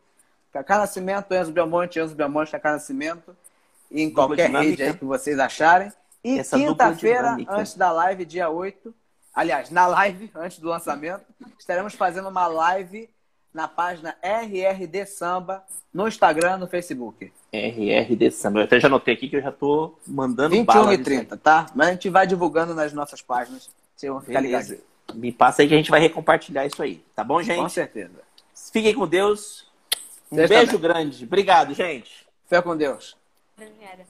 Cacá Nascimento, Enzo Belmonte, Enzo Belmonte, Cacá Nascimento. E em Dupla qualquer dinâmica. rede aí que vocês acharem. E quinta-feira, antes da live, dia 8, aliás, na live, antes do lançamento, estaremos fazendo uma live na página RRD Samba, no Instagram, no Facebook. RRD Samba. Eu até já anotei aqui que eu já tô mandando 21 bala e nisso 30, tá? Mas a gente vai divulgando nas nossas páginas. Vocês vão ficar ligados. Beleza. Me passa aí que a gente vai recompartilhar isso aí. Tá bom, Com gente? certeza. Fiquem com Deus. Um beijo também. grande. Obrigado, gente. Fé com Deus. Obrigada.